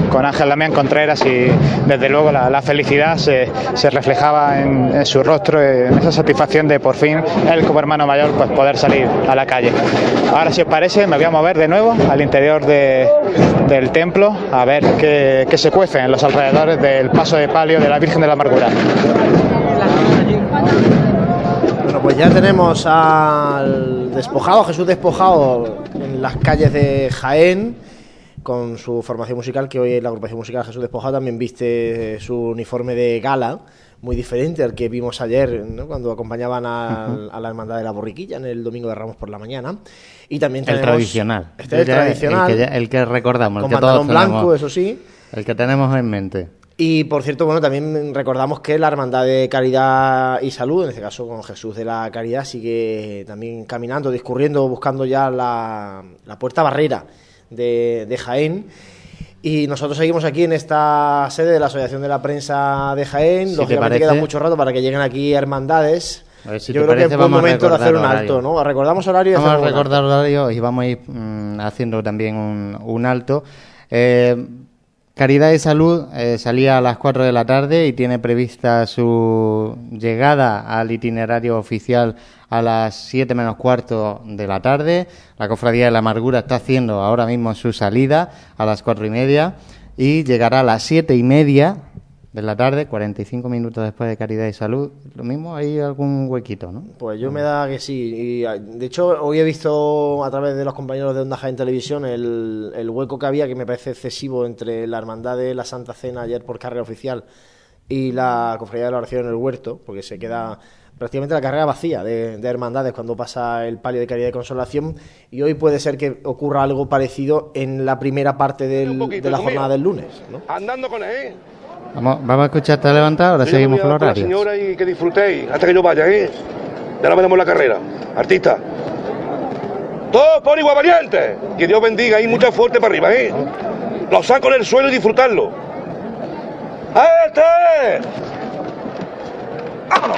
con, Ángel Damián Contreras, y desde luego la, felicidad se, reflejaba en, su rostro, en esa satisfacción de por fin él como hermano mayor pues poder salir a la calle. Ahora, si os parece, me voy a mover de nuevo al interior del templo a ver qué, qué se cuece en los alrededores del paso de palio de la Virgen de la Amargura
pues ya tenemos al despojado, Jesús despojado en las calles de Jaén con su formación musical, que hoy la agrupación musical Jesús Despojado también viste su uniforme de gala, muy diferente al que vimos ayer cuando acompañaban a, la Hermandad de la Borriquilla en el Domingo de Ramos por la mañana. Y también tenemos,
El tradicional. Este es el, tradicional. El que, recordamos. el blanco, eso sí. El que tenemos en mente.
Y por cierto, bueno, también recordamos que la Hermandad de Caridad y Salud, en este caso con Jesús de la Caridad, sigue también caminando, discurriendo, buscando ya la, puerta barrera de, Jaén. Y nosotros seguimos aquí en esta sede de la Asociación de la Prensa de Jaén. lo Lógicamente queda mucho rato para que lleguen aquí hermandades. Yo creo que es
buen momento de hacer un alto, ¿no? Recordamos horario y Vamos a recordar horario y vamos a ir mm, haciendo también un, alto. Eh, Caridad de Salud eh, salía a las 4 de la tarde y tiene prevista su llegada al itinerario oficial a las 7 menos cuarto de la tarde. La Cofradía de la Amargura está haciendo ahora mismo su salida a las cuatro y media y llegará a las siete y media de la tarde, 45 minutos después de Caridad y Salud. Lo mismo, hay algún huequito, ¿no?
Pues yo me da que sí. Y, ah, de hecho, hoy he visto a través de los compañeros de Onda Jaén Televisión el, hueco que había, que me parece excesivo, entre la Hermandad de la Santa Cena ayer por carrera oficial y la Cofradía de la Oración en el Huerto, porque se queda prácticamente la carrera vacía de, hermandades cuando pasa el palio de caridad y consolación y hoy puede ser que ocurra algo parecido en la primera parte de la jornada del lunes. ¿no? Andando
con él. ¿eh? Vamos, a escuchar esta levantada,
ahora
seguimos con los Señora, y que
disfrutéis
hasta
que yo vaya, ¿eh? Ya la veremos la carrera. Artista. Todos por igual valiente Que Dios bendiga y mucha fuerte para arriba, ¿eh? Los saco en el suelo y disfrutarlo. ¡A este!
¡Vámonos!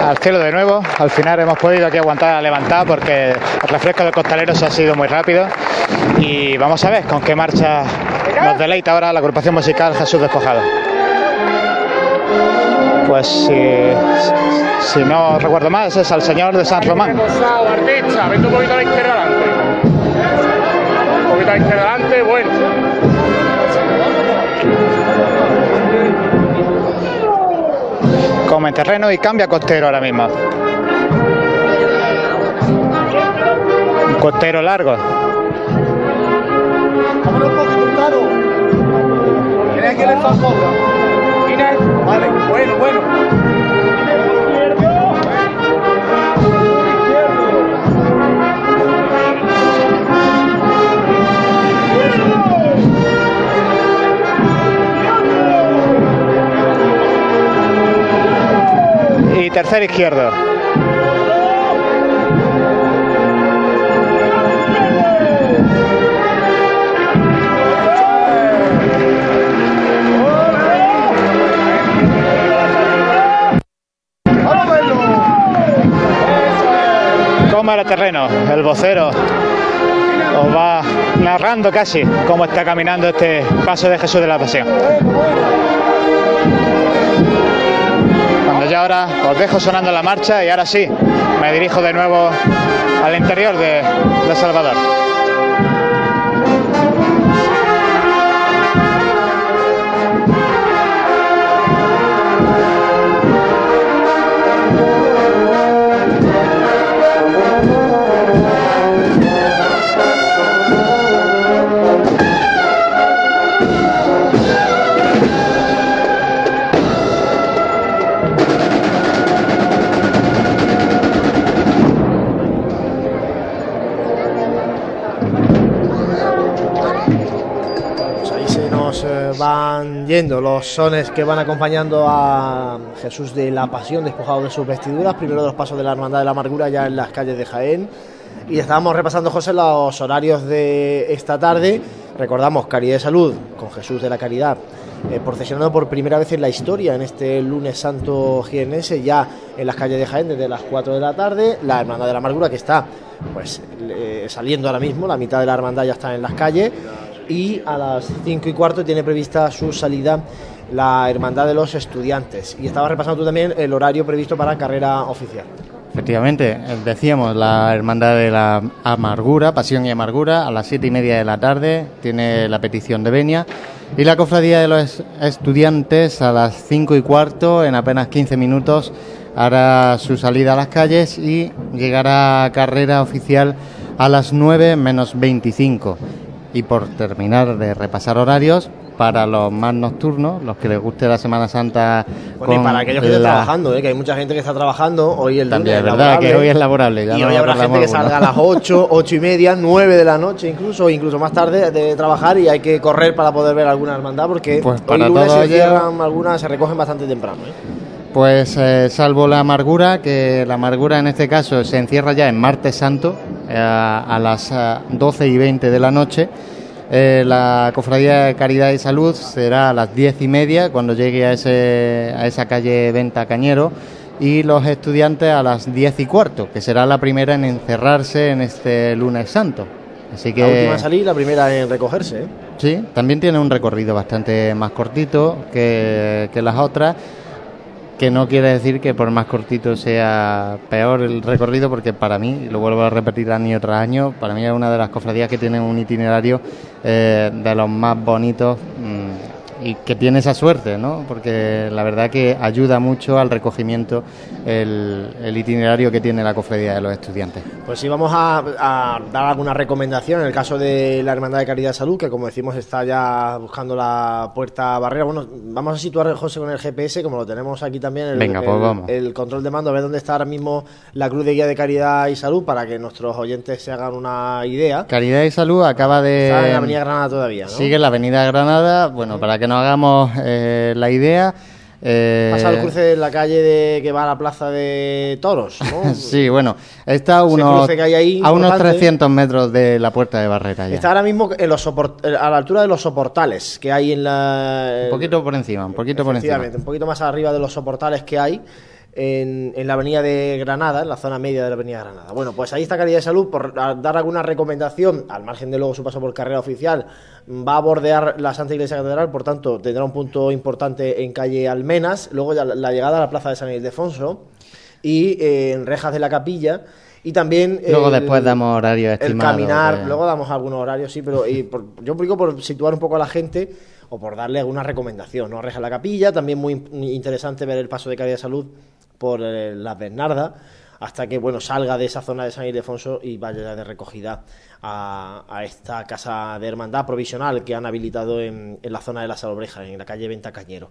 Al cielo de nuevo, al final hemos podido aquí aguantar a levantar porque el refresco de costaleros ha sido muy rápido y vamos a ver con qué marcha nos deleita ahora la agrupación musical Jesús Despojado. Pues si, no recuerdo más, es al señor de San Román. come terreno y cambia costero ahora mismo. costero largo. Vámonos un poquito, claro. ¿Quién es que le Vale, bueno, bueno. tercer izquierdo. los terreno, el vocero os va narrando casi cómo está caminando este paso de Jesús de la Pasión. Y ahora os dejo sonando la marcha y ahora sí, me dirijo de nuevo al interior de, El Salvador. yendo los sones que van acompañando a Jesús de la Pasión despojado de sus vestiduras, primero de los pasos de la Hermandad de la Amargura ya en las calles de Jaén. Y estábamos repasando, José, los horarios de esta tarde. Recordamos Caridad de Salud con Jesús de la Caridad, eh, ...procesionando por primera vez en la historia en este lunes santo jienense, ya en las calles de Jaén desde las 4 de la tarde. La Hermandad de la Amargura que está pues saliendo ahora mismo, la mitad de la hermandad ya está en las calles y a las 5 y cuarto tiene prevista su salida la Hermandad de los Estudiantes. Y estaba repasando tú también el horario previsto para carrera oficial.
Efectivamente, eh, decíamos la Hermandad de la Amargura, Pasión y Amargura, a las siete y media de la tarde tiene la petición de Venia. Y la Cofradía de los Estudiantes a las cinco y cuarto, en apenas 15 minutos, hará su salida a las calles y llegará a carrera oficial a las 9 menos 25. Y por terminar de repasar horarios, para los más nocturnos, los que les guste la Semana Santa. Bueno, pues y para aquellos
que están trabajando, ¿eh? que hay mucha gente que está trabajando. Hoy el También es verdad que hoy es laborable. y hoy habrá gente que salga a las 8, 8 y media, 9 de la noche, incluso, incluso más tarde de trabajar y hay que correr para poder ver alguna hermandad, porque pues hoy lunes se llegan algunas, se recogen bastante temprano. ¿eh?
Pues eh, salvo la amargura, que la amargura en este caso se encierra ya en Martes Santo, eh, a las 12 eh, y 20 de la noche. Eh, la Cofradía de Caridad y Salud será a las diez y media cuando llegue a, ese, a esa calle Venta Cañero y los estudiantes a las diez y cuarto, que será la primera en encerrarse en este lunes santo. Así que, la
última salir, la primera en recogerse.
Sí, también tiene un recorrido bastante más cortito que, que las otras que no quiere decir que por más cortito sea peor el recorrido, porque para mí, lo vuelvo a repetir año tras año, para mí es una de las cofradías que tiene un itinerario eh, de los más bonitos. Mm, y que tiene esa suerte, ¿no? Porque la verdad que ayuda mucho al recogimiento el, itinerario que tiene la cofradía de los estudiantes.
Pues sí, vamos a, dar alguna recomendación en el caso de la Hermandad de Caridad y Salud, que como decimos está ya buscando la puerta barrera. Bueno, vamos a situar José con el GPS, como lo tenemos aquí también, el, pues el, control de mando, a ver dónde está ahora mismo la Cruz de Guía de Caridad y Salud, para que nuestros oyentes se hagan una idea.
Caridad y Salud acaba de... Está en la Avenida
Granada todavía, ¿no? Sigue la Avenida Granada, bueno, para que hagamos eh, la idea. Eh, el cruce de la calle de, que va a la plaza de toros.
sí, bueno, está a unos, a unos 300 metros de la puerta de Barrera.
Está ahora mismo los eh, a la altura de los soportales que hay en la.
Un poquito por encima,
un poquito
por encima.
Un poquito más arriba de los soportales que hay en, la avenida de Granada, en la zona media de la avenida de Granada. Bueno, pues ahí está Calidad de Salud, por dar alguna recomendación, al margen de luego su paso por carrera oficial, va a bordear la Santa Iglesia Catedral, por tanto tendrá un punto importante en calle Almenas, luego la, llegada a la plaza de San Ildefonso y eh, en Rejas de la Capilla. Y también.
Luego después damos horarios
estimados. El caminar, eh. luego damos algunos horarios, sí, pero y yo publico por situar un poco a la gente o por darle alguna recomendación, ¿no? Rejas de la Capilla, también muy, interesante ver el paso de Calidad de Salud por eh, las Bernardas hasta que bueno salga de esa zona de San Ildefonso y vaya de recogida a, esta casa de hermandad provisional que han habilitado en, la zona de la Salobreja... en la calle Venta Cañero.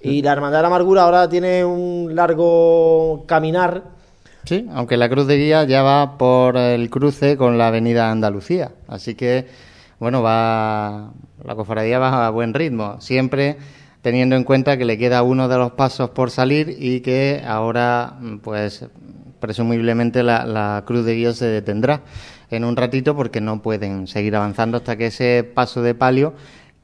Y la Hermandad de la Amargura ahora tiene un largo caminar.
Sí, aunque la Cruz de Guía ya va por el cruce con la Avenida Andalucía. Así que, bueno, va la cofradía va a buen ritmo. Siempre teniendo en cuenta que le queda uno de los pasos por salir y que ahora, pues, presumiblemente la, cruz de Dios se detendrá en un ratito porque no pueden seguir avanzando hasta que ese paso de palio,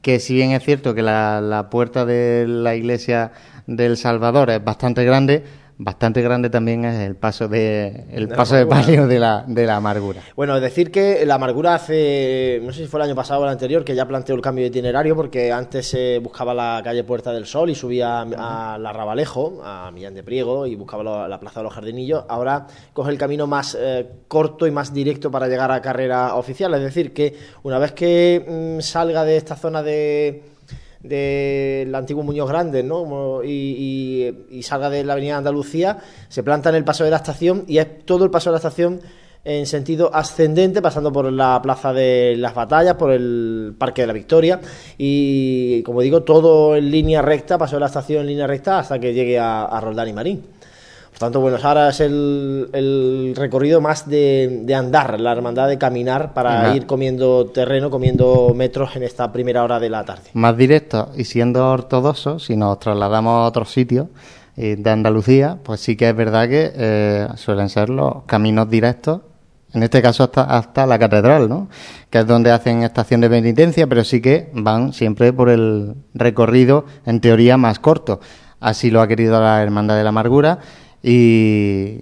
que si bien es cierto que la puerta de la iglesia del Salvador es bastante grande, Bastante grande también es el paso de el paso de palio de la, amargura.
Bueno, es decir que la amargura hace, no sé si fue el año pasado o el anterior, que ya planteó el cambio de itinerario porque antes se buscaba la calle Puerta del Sol y subía a, la Rabalejo, a Millán de Priego y buscaba la Plaza de los Jardinillos. Ahora coge el camino más eh, corto y más directo para llegar a carrera oficial. Es decir, que una vez que mm, salga de esta zona de del antiguo Muñoz Grande, ¿no? Y, salga de la avenida Andalucía, se planta en el paso de la estación y es todo el paso de la estación en sentido ascendente, pasando por la Plaza de las Batallas, por el Parque de la Victoria y, como digo, todo en línea recta, paso de la estación en línea recta hasta que llegue a, a Roldán y Marín tanto bueno, ahora es el, recorrido más de, andar, la hermandad de caminar para ir comiendo terreno, comiendo metros en esta primera hora de la tarde.
Más directo y siendo ortodoxos, si nos trasladamos a otro sitio eh, de Andalucía, pues sí que es verdad que eh, suelen ser los caminos directos en este caso hasta, hasta la catedral, ¿no? Que es donde hacen estación de penitencia, pero sí que van siempre por el recorrido, en teoría, más corto. Así lo ha querido la Hermandad de la Amargura y,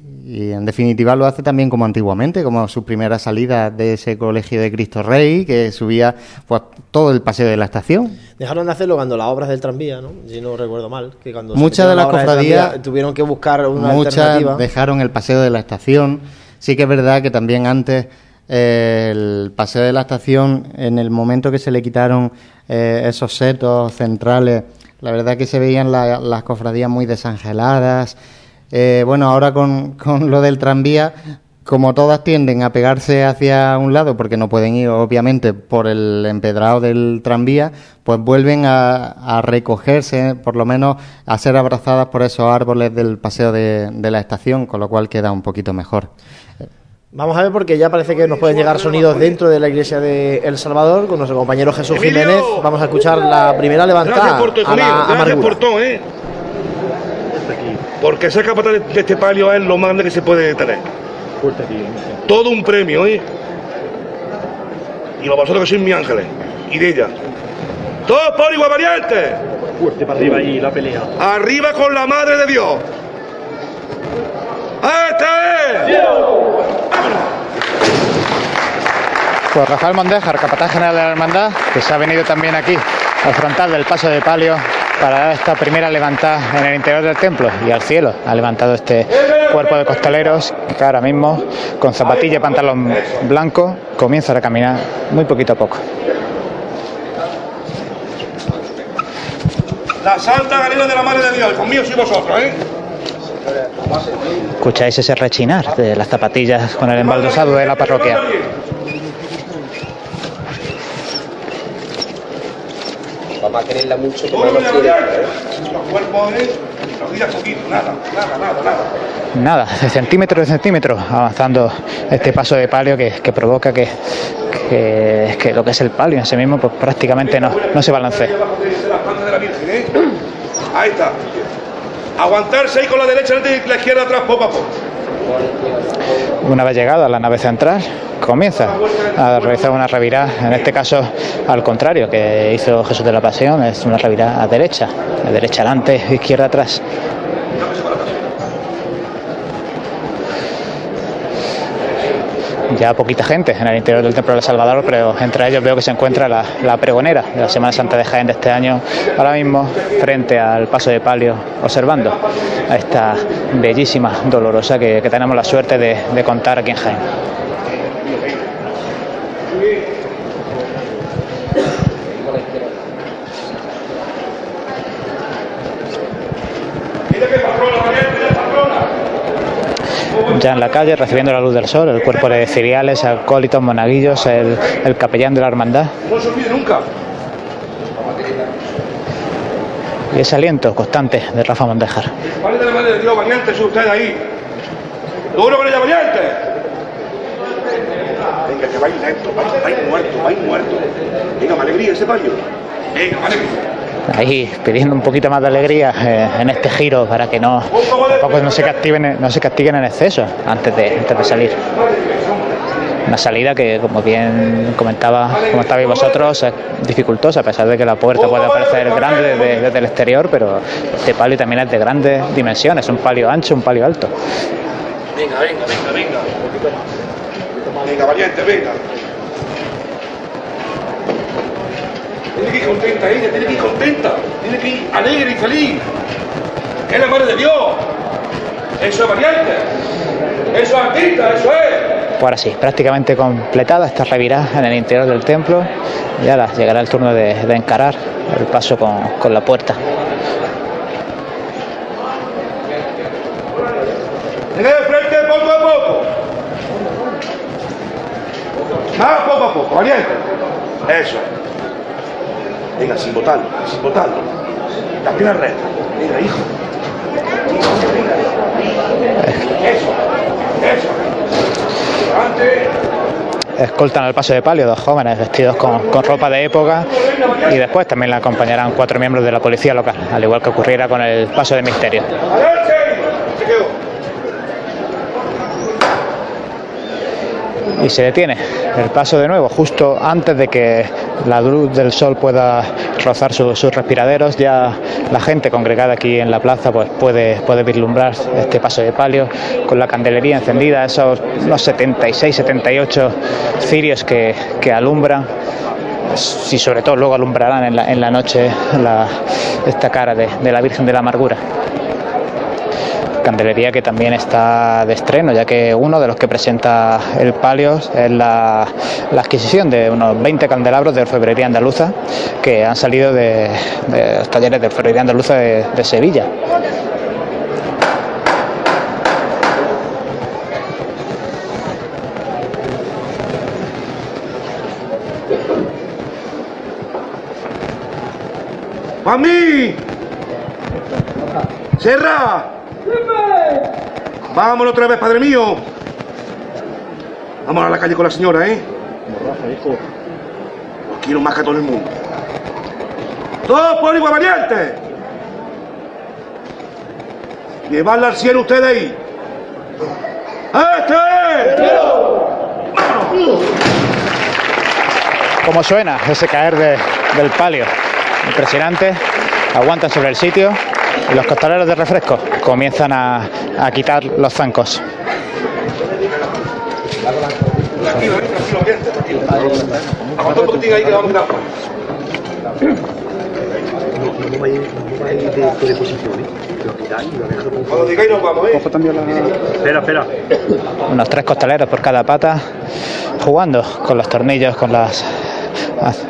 en definitiva lo hace también como antiguamente, como su primera salida de ese colegio de Cristo Rey, que subía pues todo el paseo de la estación.
Dejaron de hacerlo cuando las obras del tranvía, ¿no? Si no recuerdo
mal, que cuando muchas de las cofradías tuvieron que buscar una muchas alternativa. dejaron el paseo de la estación. Sí que es verdad que también antes eh, el paseo de la estación, en el momento que se le quitaron eh, esos setos centrales, la verdad que se veían las cofradías muy desangeladas. Eh, bueno, ahora con, lo del tranvía, como todas tienden a pegarse hacia un lado porque no pueden ir obviamente por el empedrado del tranvía, pues vuelven a, recogerse, por lo menos a ser abrazadas por esos árboles del paseo de, la estación, con lo cual queda un poquito mejor.
Vamos a ver porque ya parece que nos pueden llegar sonidos dentro de la iglesia de El Salvador con nuestro compañero Jesús Jiménez. Vamos a escuchar la primera levantada.
Porque ser capataz de este palio es lo más grande que se puede tener. Todo un premio, ¿eh? Y los vosotros que sois mi ángeles. Y de ella. ¡Todos por igual variantes! Fuerte para arriba ahí, la pelea. ¡Arriba con la madre de Dios! ¡Esta es!
Pues Rafael Mondejar, capataz general de la Hermandad, que se ha venido también aquí al frontal del paso de palio para dar esta primera levantada en el interior del templo y al cielo. Ha levantado este cuerpo de costaleros que ahora mismo con zapatilla y pantalón blanco comienza a caminar muy poquito a poco. La Galera de la Madre de Dios, conmigo y vosotros, ¿eh? Escucháis ese rechinar de las zapatillas con el embaldosado de la parroquia. Vamos a quererla mucho, nada, nada, nada, nada. Nada, de centímetro de centímetro, avanzando este paso de palio que, que provoca que, que, que, lo que es el palio en sí mismo pues prácticamente no, no se balancee.
Ahí ¿eh? está. Aguantarse ahí con la derecha, y la izquierda atrás, poco a poco.
Una vez llegado a la nave central, comienza a realizar una revirada, en este caso al contrario que hizo Jesús de la Pasión, es una revirada a derecha, a derecha adelante, izquierda atrás. ya poquita gente en el interior del Templo del Salvador, pero entre ellos veo que se encuentra la, pregonera de la Semana Santa de Jaén de este año, ahora mismo frente al paso de palio, observando a esta bellísima dolorosa que, tenemos la suerte de contar aquí en Jaén. ya en la calle recibiendo la luz del sol, el cuerpo de cereales, alcohólitos monaguillos, el, el capellán de la hermandad. No se olvide nunca. Y ese aliento constante de Rafa Mondejar. Vale de la madre de Dios, valiente usted ahí. Duro con ella, valiente. Venga, que vais lento, vais, muerto, vais muerto. Venga, alegría ese payo. Venga, alegría ahí pidiendo un poquito más de alegría eh, en este giro para que no, no se castiguen, no se castiguen en exceso antes de, de salir. Una salida que, como bien comentaba, como estabais vosotros, es dificultosa, a pesar de que la puerta puede parecer grande desde, el exterior, pero este palio también es de grandes dimensiones, un palio ancho, un palio alto. Venga, venga, venga, venga. Un poquito más. Un poquito Venga, valiente, venga. Tiene que ir contenta ella, tiene que ir contenta, tiene que ir alegre y feliz. Es la madre de Dios. Eso es variante, Eso es artista, eso es. Pues ahora sí, prácticamente completada esta revirada en el interior del templo. Y ahora llegará el turno de, encarar el paso con, la puerta. de frente poco a poco. Más poco a poco, variante, Eso. Venga, sin botarlo, sin botarlo. La primera recta. hijo. Eso, eso. escoltan al paso de palio dos jóvenes vestidos con, ropa de época y después también le acompañarán cuatro miembros de la policía local, al igual que ocurriera con el paso de misterio. Y se detiene el paso de nuevo, justo antes de que la luz del sol pueda rozar sus respiraderos. Ya la gente congregada aquí en la plaza pues puede, puede vislumbrar este paso de palio con la candelería encendida, esos 76, 78 cirios que, alumbran si sobre todo luego alumbrarán en la, la noche esta cara de la Virgen de la Amargura. Candelería que también está de estreno, ya que uno de los que presenta el Palios es la, adquisición de unos 20 candelabros de orfebrería andaluza que han salido de, los talleres de orfebrería andaluza de, de Sevilla.
¡Mami! ¡Serra! Vámonos otra vez, padre mío. Vamos a la calle con la señora, ¿eh? hijo. Los quiero más que a todo el mundo. ¡Todos por igual variante! Llevarla al cielo ustedes ahí. ¡Este!
¡Vámonos! Como suena ese caer del palio. Impresionante. Aguantan sobre el sitio los costaleros de refresco comienzan a, quitar los zancos. Unos tres costaleros por cada pata, jugando con los tornillos, con las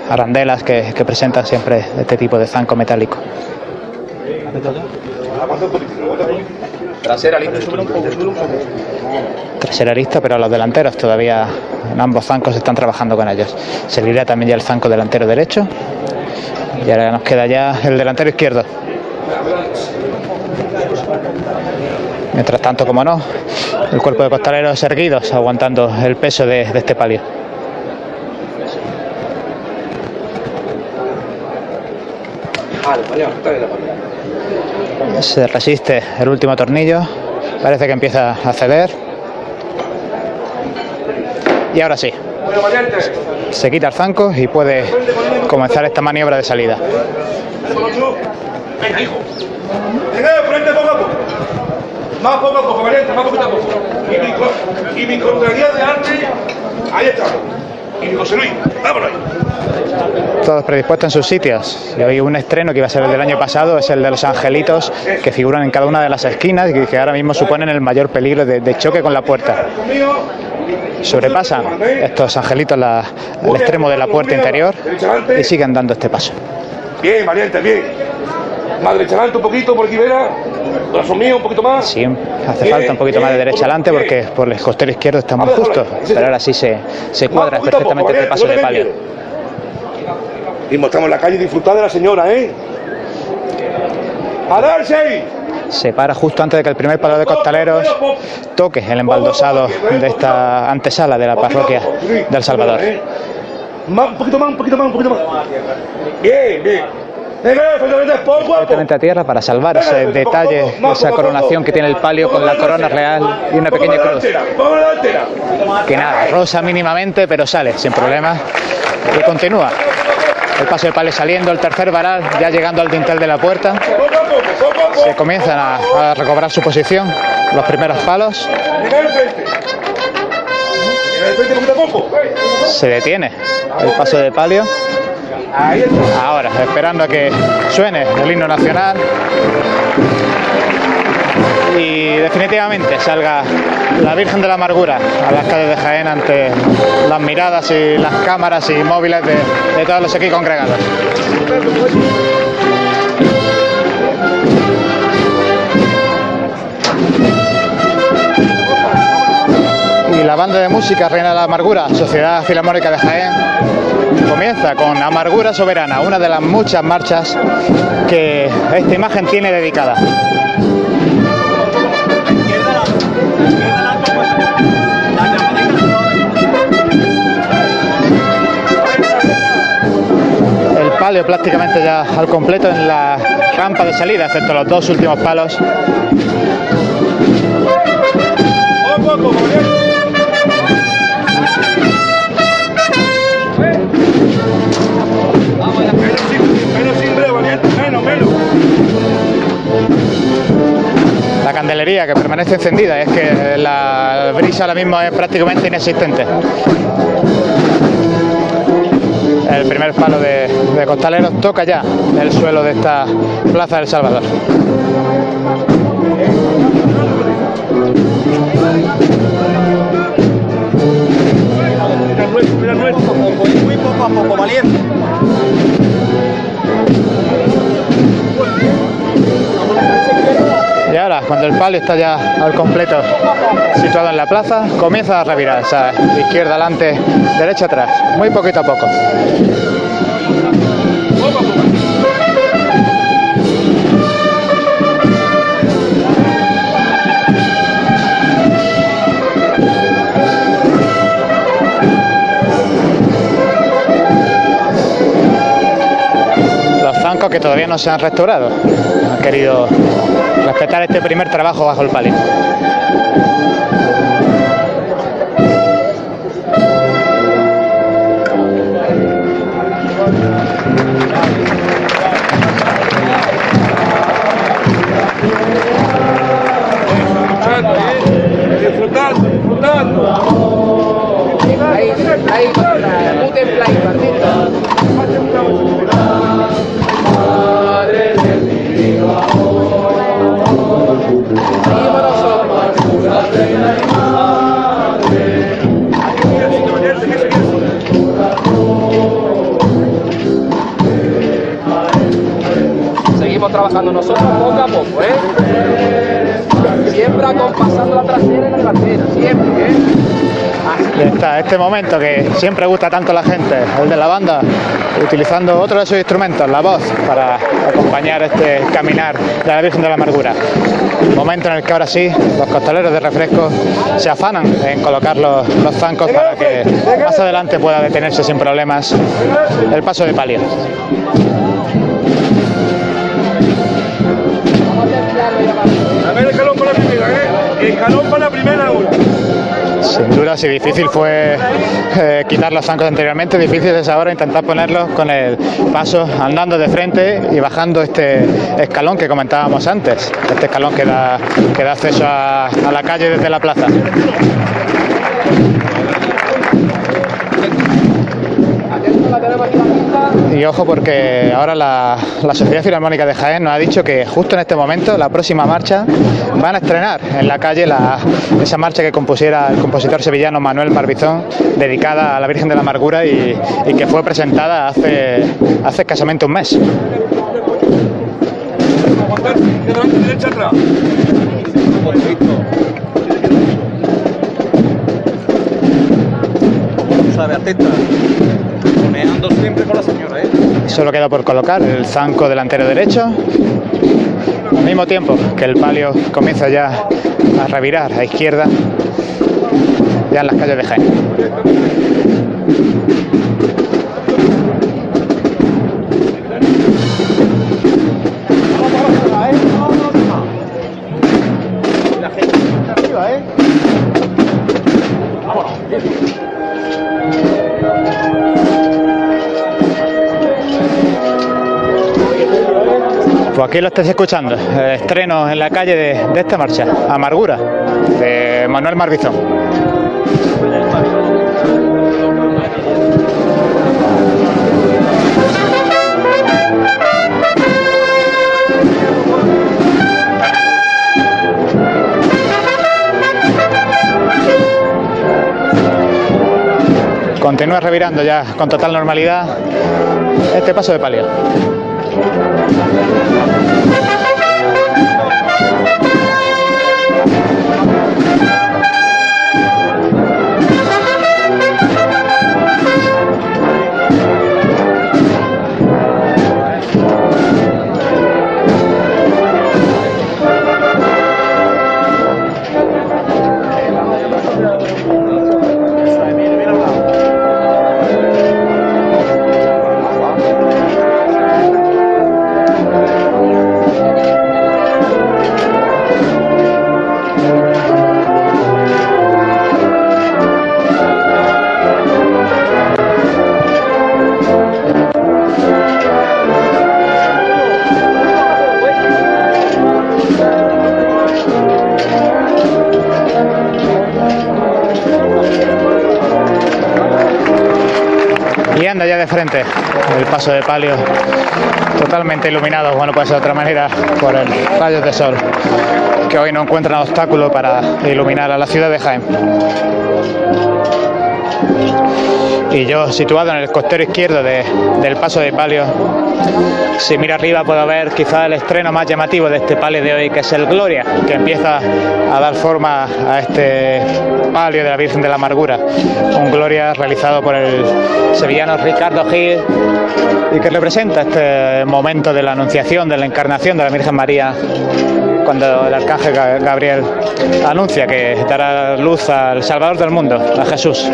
arandelas que, que presentan siempre este tipo de zanco metálico. Trasera lista. Trasera lista, pero los delanteros todavía en ambos zancos están trabajando con ellos. Se también ya el zanco delantero derecho. Y ahora nos queda ya el delantero izquierdo. Mientras tanto, como no, el cuerpo de costaleros erguidos, aguantando el peso de, este palio. Ah, se resiste el último tornillo, parece que empieza a ceder. Y ahora sí, se quita el zanco y puede comenzar esta maniobra de salida. Venga, hijo. Venga, frente poco Más poco a poco, valiente, más poquito a poco. Y mi, contraria de arte, ahí está. Y mi José Luis, vámonos ahí todos predispuestos en sus sitios. Y hoy un estreno que iba a ser el del año pasado es el de los angelitos que figuran en cada una de las esquinas y que ahora mismo suponen el mayor peligro de, choque con la puerta. Sobrepasan estos angelitos la, el extremo de la puerta interior y siguen dando este paso. Bien, valiente, bien. Madre adelante un poquito por verá... Brazo mío un poquito más. Sí, hace falta un poquito más de derecha adelante porque por el costero izquierdo estamos justos... justo. Pero ahora sí se, se cuadra perfectamente el este paso de palio.
Y mostramos la calle y de la señora, ¿eh?
¡Pararse! Se para justo antes de que el primer palo de costaleros toque el embaldosado de esta antesala de la parroquia del Salvador. un poquito más, un ¿eh? poquito más, un poquito más. Bien, bien. a tierra para salvar ese detalle, esa coronación que tiene el palio con la corona real y una pequeña cruz. Que nada, rosa mínimamente, pero sale sin problema. Y continúa. El paso de palio saliendo, el tercer varal ya llegando al dintel de la puerta. Se comienzan a, a recobrar su posición los primeros palos. Se detiene el paso de palio. Ahora, esperando a que suene el himno nacional y definitivamente salga la Virgen de la Amargura a las calles de Jaén ante las miradas y las cámaras y móviles de, todos los aquí congregados. Y la banda de música Reina de la Amargura, Sociedad Filarmónica de Jaén, comienza con Amargura Soberana, una de las muchas marchas que esta imagen tiene dedicada. El palio prácticamente ya al completo en la rampa de salida, excepto los dos últimos palos. Menos, menos, menos la candelería que permanece encendida, es que la brisa ahora mismo es prácticamente inexistente. El primer palo de, costaleros toca ya el suelo de esta plaza del Salvador. muy poco a poco, valiente. cuando el palo está ya al completo situado en la plaza, comienza a revirar, o sea, izquierda adelante, derecha atrás, muy poquito a poco. que todavía no se han restaurado. Han querido respetar este primer trabajo bajo el palio. Disfrutando, eh. disfrutando. trabajando nosotros poco a poco, ¿eh? Siempre pasando la trasera y la siempre, ¿eh? Está este momento que siempre gusta tanto a la gente, el de la banda, utilizando otro de sus instrumentos, la voz, para acompañar este caminar de la Virgen de la Amargura. Momento en el que ahora sí los costaleros de refresco se afanan en colocar los, los zancos para que más adelante pueda detenerse sin problemas el paso de palio. el escalón para la primera, ¿eh? Escalón para la primera Sin duda, si difícil fue eh, quitar los zancos anteriormente, difícil es ahora intentar ponerlos con el paso andando de frente y bajando este escalón que comentábamos antes, este escalón que da, acceso a la calle desde la plaza. Y ojo porque ahora la, Sociedad Filarmónica de Jaén nos ha dicho que justo en este momento, la próxima marcha, van a estrenar en la calle esa marcha que compusiera el compositor sevillano Manuel Barbizón, dedicada a la Virgen de la Amargura y, que fue presentada hace, hace escasamente un mes. siempre con la señora. Solo queda por colocar el zanco delantero derecho. Al mismo tiempo que el palio comienza ya a revirar a izquierda, ya en las calles de Jaén. aquí lo estáis escuchando, eh, estreno en la calle de, esta marcha, Amargura, de Manuel Marbizón. Continúa revirando ya con total normalidad este paso de palio. ¡Gracias! frente. El paso de palio totalmente iluminado, bueno, puede ser de otra manera, por el rayo de sol, que hoy no encuentran obstáculo para iluminar a la ciudad de Jaén y yo situado en el costero izquierdo del paso de palio. Si miro arriba puedo ver quizá el estreno más llamativo de este palio de hoy, que es el Gloria, que empieza a dar forma a este palio de la Virgen de la Amargura. Un Gloria realizado por el sevillano Ricardo Gil y que representa este momento de la Anunciación, de la Encarnación de la Virgen María cuando el arcángel Gabriel anuncia que dará luz al Salvador del mundo, a Jesús.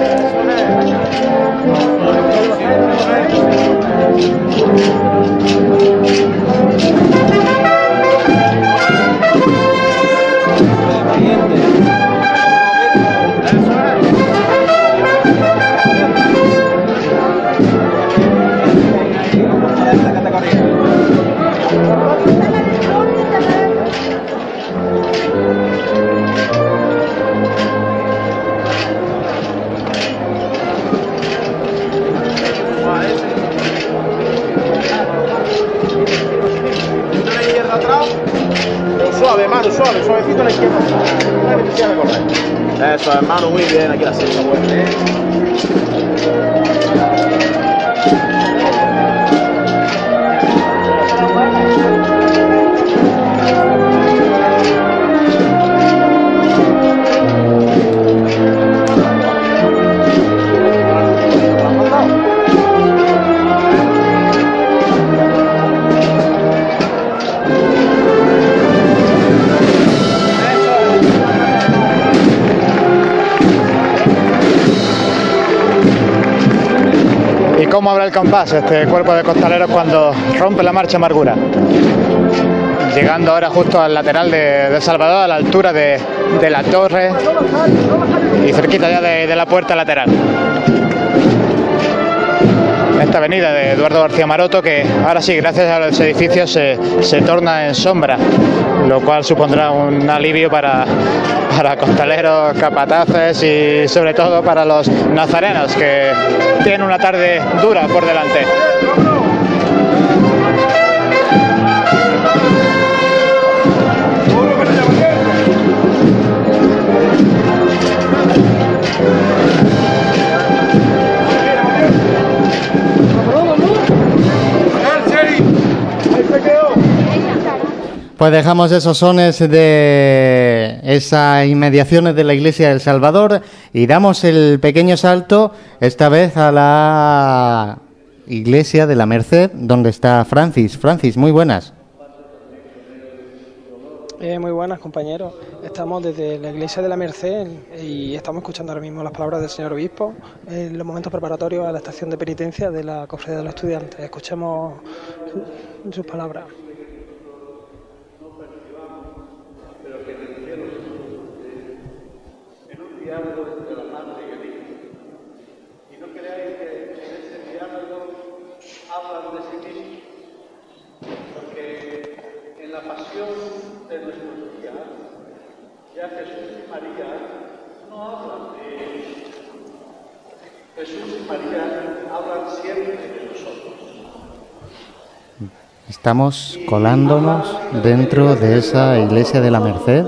Eso, hermano, muy bien, hay cómo abre el compás este cuerpo de costaleros cuando rompe la marcha amargura. Llegando ahora justo al lateral de, Salvador, a la altura de, la torre y cerquita ya de la puerta lateral avenida de Eduardo García Maroto, que ahora sí, gracias a los edificios, se, torna en sombra, lo cual supondrá un alivio para, para costaleros, capataces y sobre todo para los nazarenos, que tienen una tarde dura por delante. Pues dejamos esos sones de esas inmediaciones de la iglesia del Salvador y damos el pequeño salto, esta vez a la iglesia de la Merced, donde está Francis. Francis, muy buenas.
Eh, muy buenas, compañeros. Estamos desde la iglesia de la Merced y estamos escuchando ahora mismo las palabras del señor obispo en los momentos preparatorios a la estación de penitencia de la Cofradía de los Estudiantes. Escuchemos sus palabras. entre la madre y el hijo. Y no creáis que en ese diálogo hablan de
sí mismos, porque en la pasión de nuestro día, ya Jesús y María no hablan de ellos. Jesús y María hablan siempre de nosotros. Estamos colándonos dentro de esa iglesia de la Merced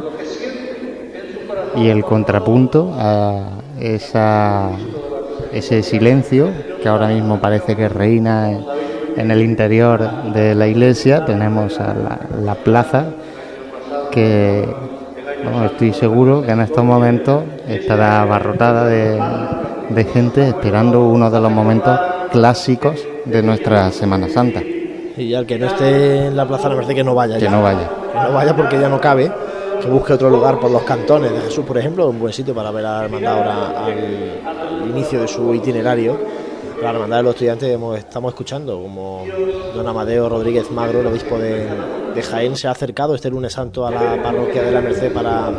y el contrapunto a esa, ese silencio que ahora mismo parece que reina en, el interior de la iglesia. Tenemos a la, plaza que bueno, estoy seguro que en estos momentos estará abarrotada de, gente esperando uno de los momentos clásicos de nuestra Semana Santa.
Y al que no esté en la plaza, la verdad que no vaya. Que no vaya. Que no vaya porque ya no cabe busque otro lugar por los cantones de Jesús, por ejemplo, un buen sitio para ver a la hermandad ahora al, inicio de su itinerario. La hermandad de los estudiantes estamos escuchando como don Amadeo Rodríguez Magro, el obispo de, de Jaén, se ha acercado este lunes santo a la parroquia de la Merced para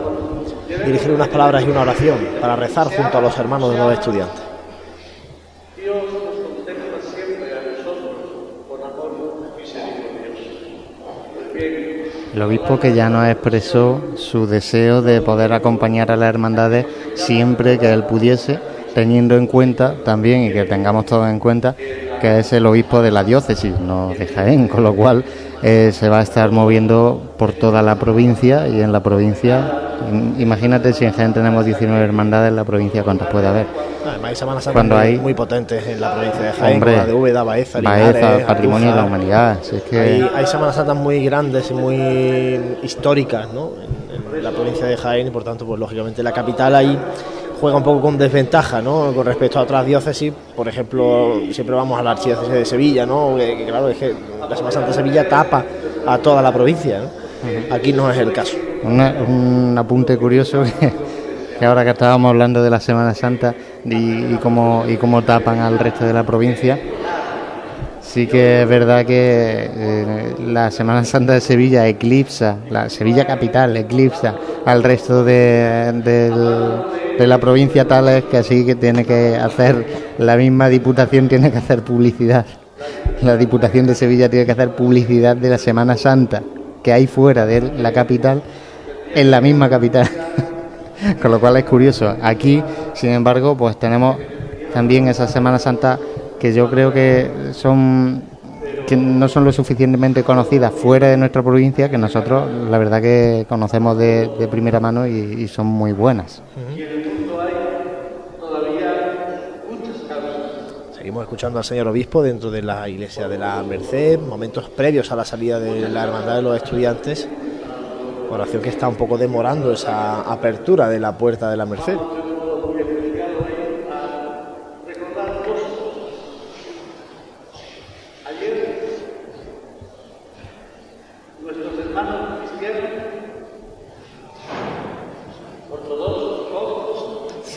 dirigir unas palabras y una oración, para rezar junto a los hermanos de los estudiantes.
El obispo que ya nos expresó su deseo de poder acompañar a las hermandades siempre que él pudiese, teniendo en cuenta también y que tengamos todos en cuenta que es el obispo de la diócesis, no de Jaén, con lo cual eh, se va a estar moviendo por toda la provincia y en la provincia, imagínate si en Jaén tenemos 19 hermandades, en la provincia cuántas puede haber. Además, hay semanas Cuando
muy, hay muy potentes en la provincia de Jaén,
la
de
Úbeda, Baeza,
Linares, Patrimonio de la Humanidad. hay, hay Semanas Santas muy grandes y muy históricas ¿no? en, la provincia de Jaén y por tanto, pues lógicamente la capital ahí juega un poco con desventaja ¿no? con respecto a otras diócesis. Por ejemplo, siempre vamos a la archidiócesis de Sevilla, ¿no? que, claro, es que la Semana Santa de Sevilla tapa a toda la provincia. Aquí no es el caso.
un apunte curioso que, ahora que estábamos hablando de la Semana Santa y, y, y cómo tapan al resto de la provincia sí que es verdad que eh, la Semana Santa de Sevilla eclipsa, la Sevilla capital eclipsa al resto de, la provincia tal es que así que tiene que hacer, la misma Diputación tiene que hacer publicidad. La Diputación de Sevilla tiene que hacer publicidad de la Semana Santa que hay fuera de la capital en la misma capital. Con lo cual es curioso. Aquí, sin embargo, pues tenemos también esa Semana Santa que yo creo que son que no son lo suficientemente conocidas fuera de nuestra provincia, que nosotros la verdad que conocemos de, primera mano y, son muy buenas.
Seguimos escuchando al señor obispo dentro de la iglesia de la Merced, momentos previos a la salida de la hermandad de los estudiantes, oración que está un poco demorando esa apertura de la puerta de la Merced.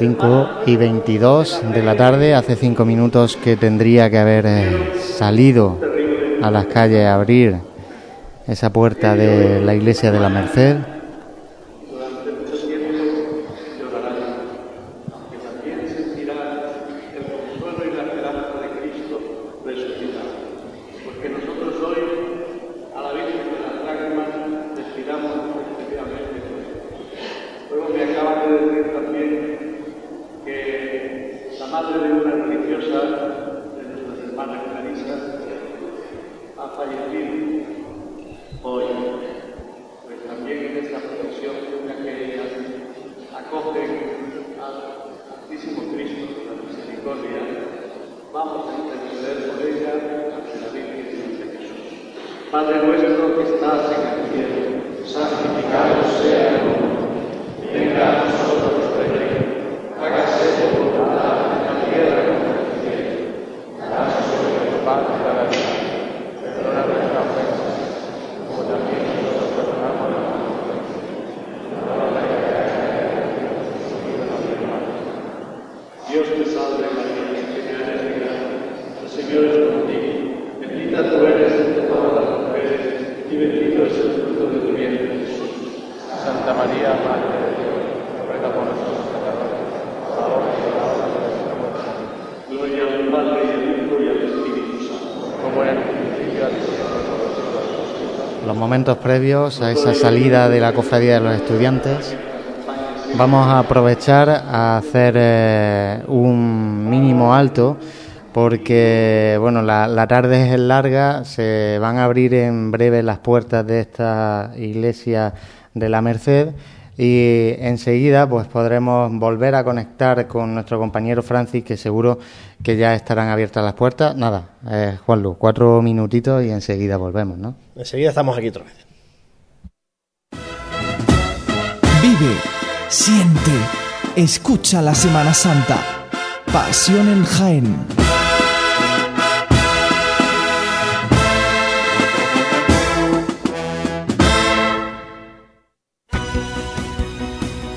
5 y 22 de la tarde, hace cinco minutos que tendría que haber eh, salido a las calles a abrir esa puerta de la iglesia de la Merced. hoy, pues también en esta procesión una que acogen al Santísimo Cristo de la Misericordia, vamos a interceder por ella ante la Virgen de Jesús. Padre nuestro que estás en el cielo, santificado sea el nombre previos a esa salida de la cofradía de los estudiantes. Vamos a aprovechar a hacer eh, un mínimo alto porque bueno, la, la, tarde es larga, se van a abrir en breve las puertas de esta iglesia de la Merced y enseguida pues podremos volver a conectar con nuestro compañero Francis que seguro que ya estarán abiertas las puertas. Nada, Juan eh, Juanlu, cuatro minutitos y enseguida volvemos, ¿no?
Enseguida estamos aquí otra vez.
Vive, siente, escucha la Semana Santa. Pasión en Jaén.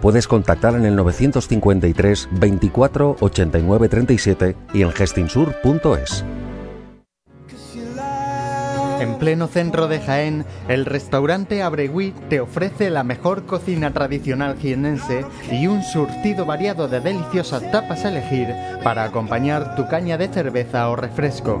puedes contactar en el 953 24 89 37 y en gestinsur.es.
En pleno centro de Jaén, el restaurante Abregui te ofrece la mejor cocina tradicional jienense y un surtido variado de deliciosas tapas a elegir para acompañar tu caña de cerveza o refresco.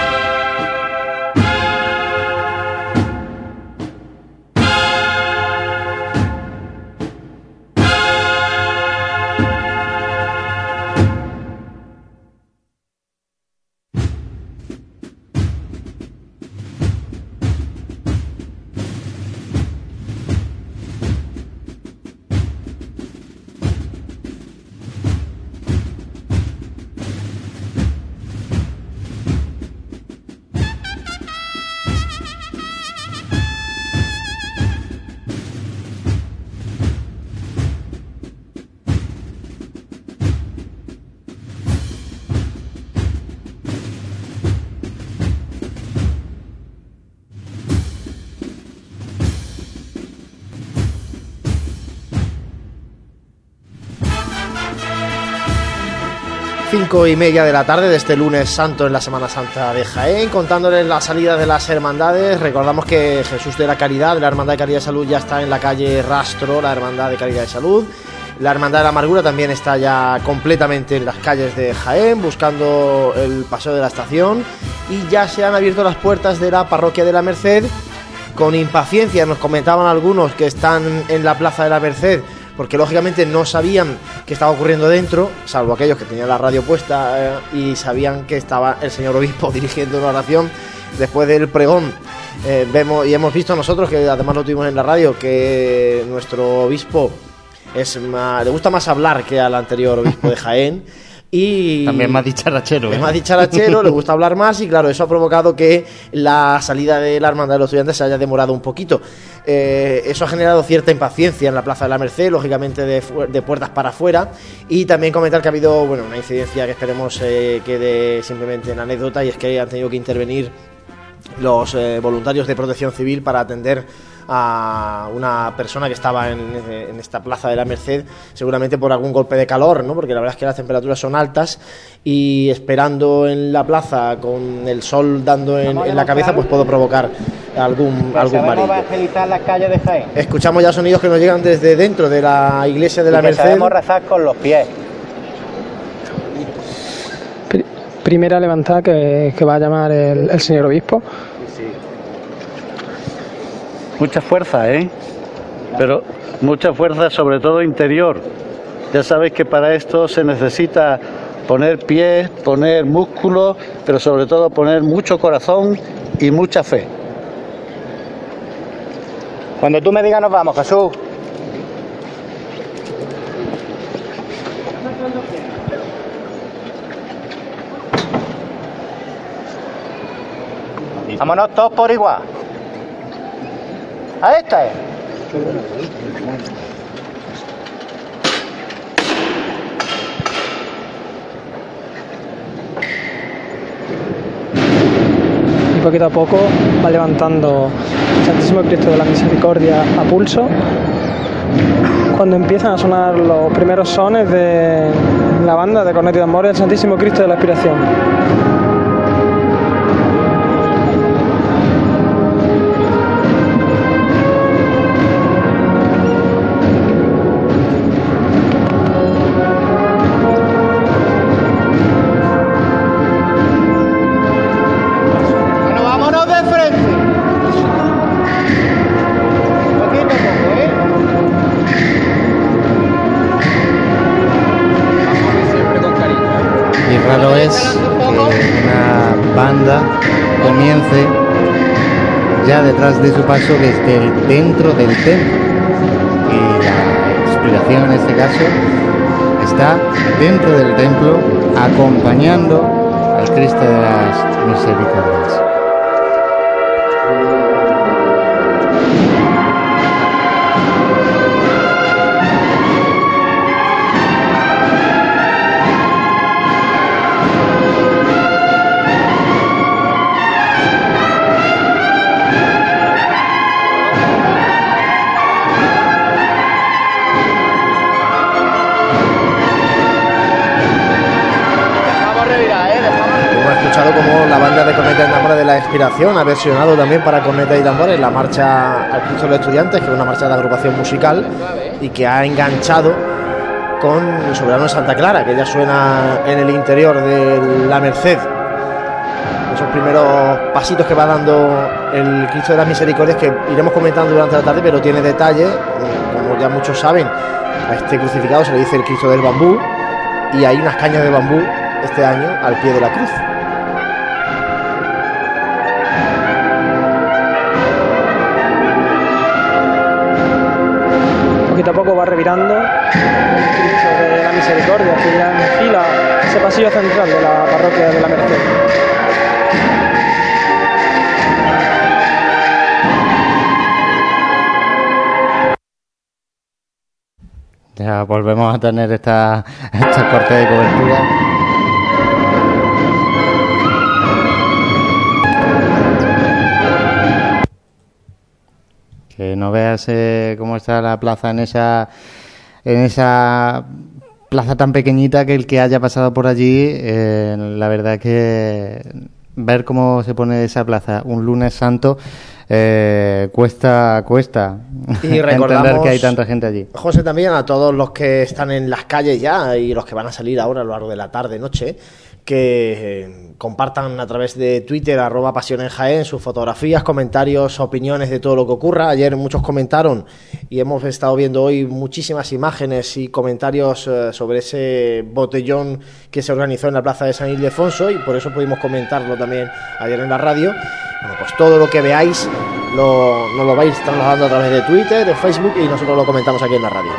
y media de la tarde de este lunes santo en la Semana Santa de Jaén, contándoles la salida de las hermandades. Recordamos que Jesús de la Caridad, la Hermandad de Caridad de Salud, ya está en la calle Rastro, la Hermandad de Caridad de Salud. La Hermandad de la Amargura también está ya completamente en las calles de Jaén, buscando el paseo de la estación. Y ya se han abierto las puertas de la Parroquia de la Merced. Con impaciencia nos comentaban algunos que están en la Plaza de la Merced porque lógicamente no sabían qué estaba ocurriendo dentro, salvo aquellos que tenían la radio puesta eh, y sabían que estaba el señor obispo dirigiendo una oración después del pregón. Eh, vemos y hemos visto nosotros que además lo tuvimos en la radio que nuestro obispo es más, le gusta más hablar que al anterior obispo de Jaén
Y También más dicharachero. Es ¿eh? más dicharachero, le gusta hablar más y claro, eso ha provocado que la salida de la hermandad de los estudiantes se haya demorado un poquito. Eh, eso ha generado cierta impaciencia en la Plaza de la Merced, lógicamente de, puertas para afuera. Y también comentar que ha habido bueno, una incidencia que esperemos eh, quede simplemente en anécdota y es que han tenido que intervenir los voluntarios de protección civil para atender a una persona que estaba en, esta plaza de la Merced, seguramente por algún golpe de calor, ¿no? porque la verdad es que las temperaturas son altas y esperando en la plaza con el sol dando en, la cabeza, pues puedo provocar algún, pues algún
Escuchamos ya sonidos que nos llegan desde dentro de la iglesia de la Merced.
Podemos rezar con los pies. Primera levantada que, va a llamar el señor obispo
mucha fuerza, ¿eh? Pero mucha fuerza sobre todo interior. Ya sabéis que para esto se necesita poner pies, poner músculo, pero sobre todo poner mucho corazón y mucha fe.
Cuando tú me digas nos vamos, Jesús. Vámonos todos por igual. A esta es. Y poquito a poco va levantando el Santísimo Cristo de la Misericordia a pulso. Cuando empiezan a sonar los primeros sones de la banda de Cornetio de Amor, el Santísimo Cristo de la Aspiración.
de su paso desde el dentro del templo. Y la inspiración en este caso está dentro del templo acompañando al Cristo de las Misericordias.
Inspiración ha versionado también para corneta y tambores la marcha al Cristo de los Estudiantes, que es una marcha de agrupación musical y que ha enganchado con el Soberano de Santa Clara, que ya suena en el interior de la Merced. Esos primeros pasitos que va dando el Cristo de las Misericordias, que iremos comentando durante la tarde, pero tiene detalles... Eh, como ya muchos saben, a este crucificado se le dice el Cristo del Bambú, y hay unas cañas de bambú este año al pie de la cruz.
revirando. El Cristo de la Misericordia, que ya fila ese pasillo central de la parroquia de la Merced.
Ya volvemos a tener esta, esta corte de cobertura. no veas eh, cómo está la plaza en esa, en esa plaza tan pequeñita que el que haya pasado por allí, eh, la verdad que ver cómo se pone esa plaza un lunes santo eh, cuesta cuesta y recordar que hay tanta gente allí. José, también a todos los que están en las calles ya y los que van a salir ahora a lo largo de la tarde, noche, que eh, compartan a través de Twitter, arroba en Jaén, sus fotografías, comentarios, opiniones de todo lo que ocurra. Ayer muchos comentaron y hemos estado viendo hoy muchísimas imágenes y comentarios eh, sobre ese botellón que se organizó en la plaza de San Ildefonso y por eso pudimos comentarlo también ayer en la radio. Bueno, pues todo lo que veáis lo, nos lo vais trasladando a través de Twitter, de Facebook y nosotros lo comentamos aquí en la radio.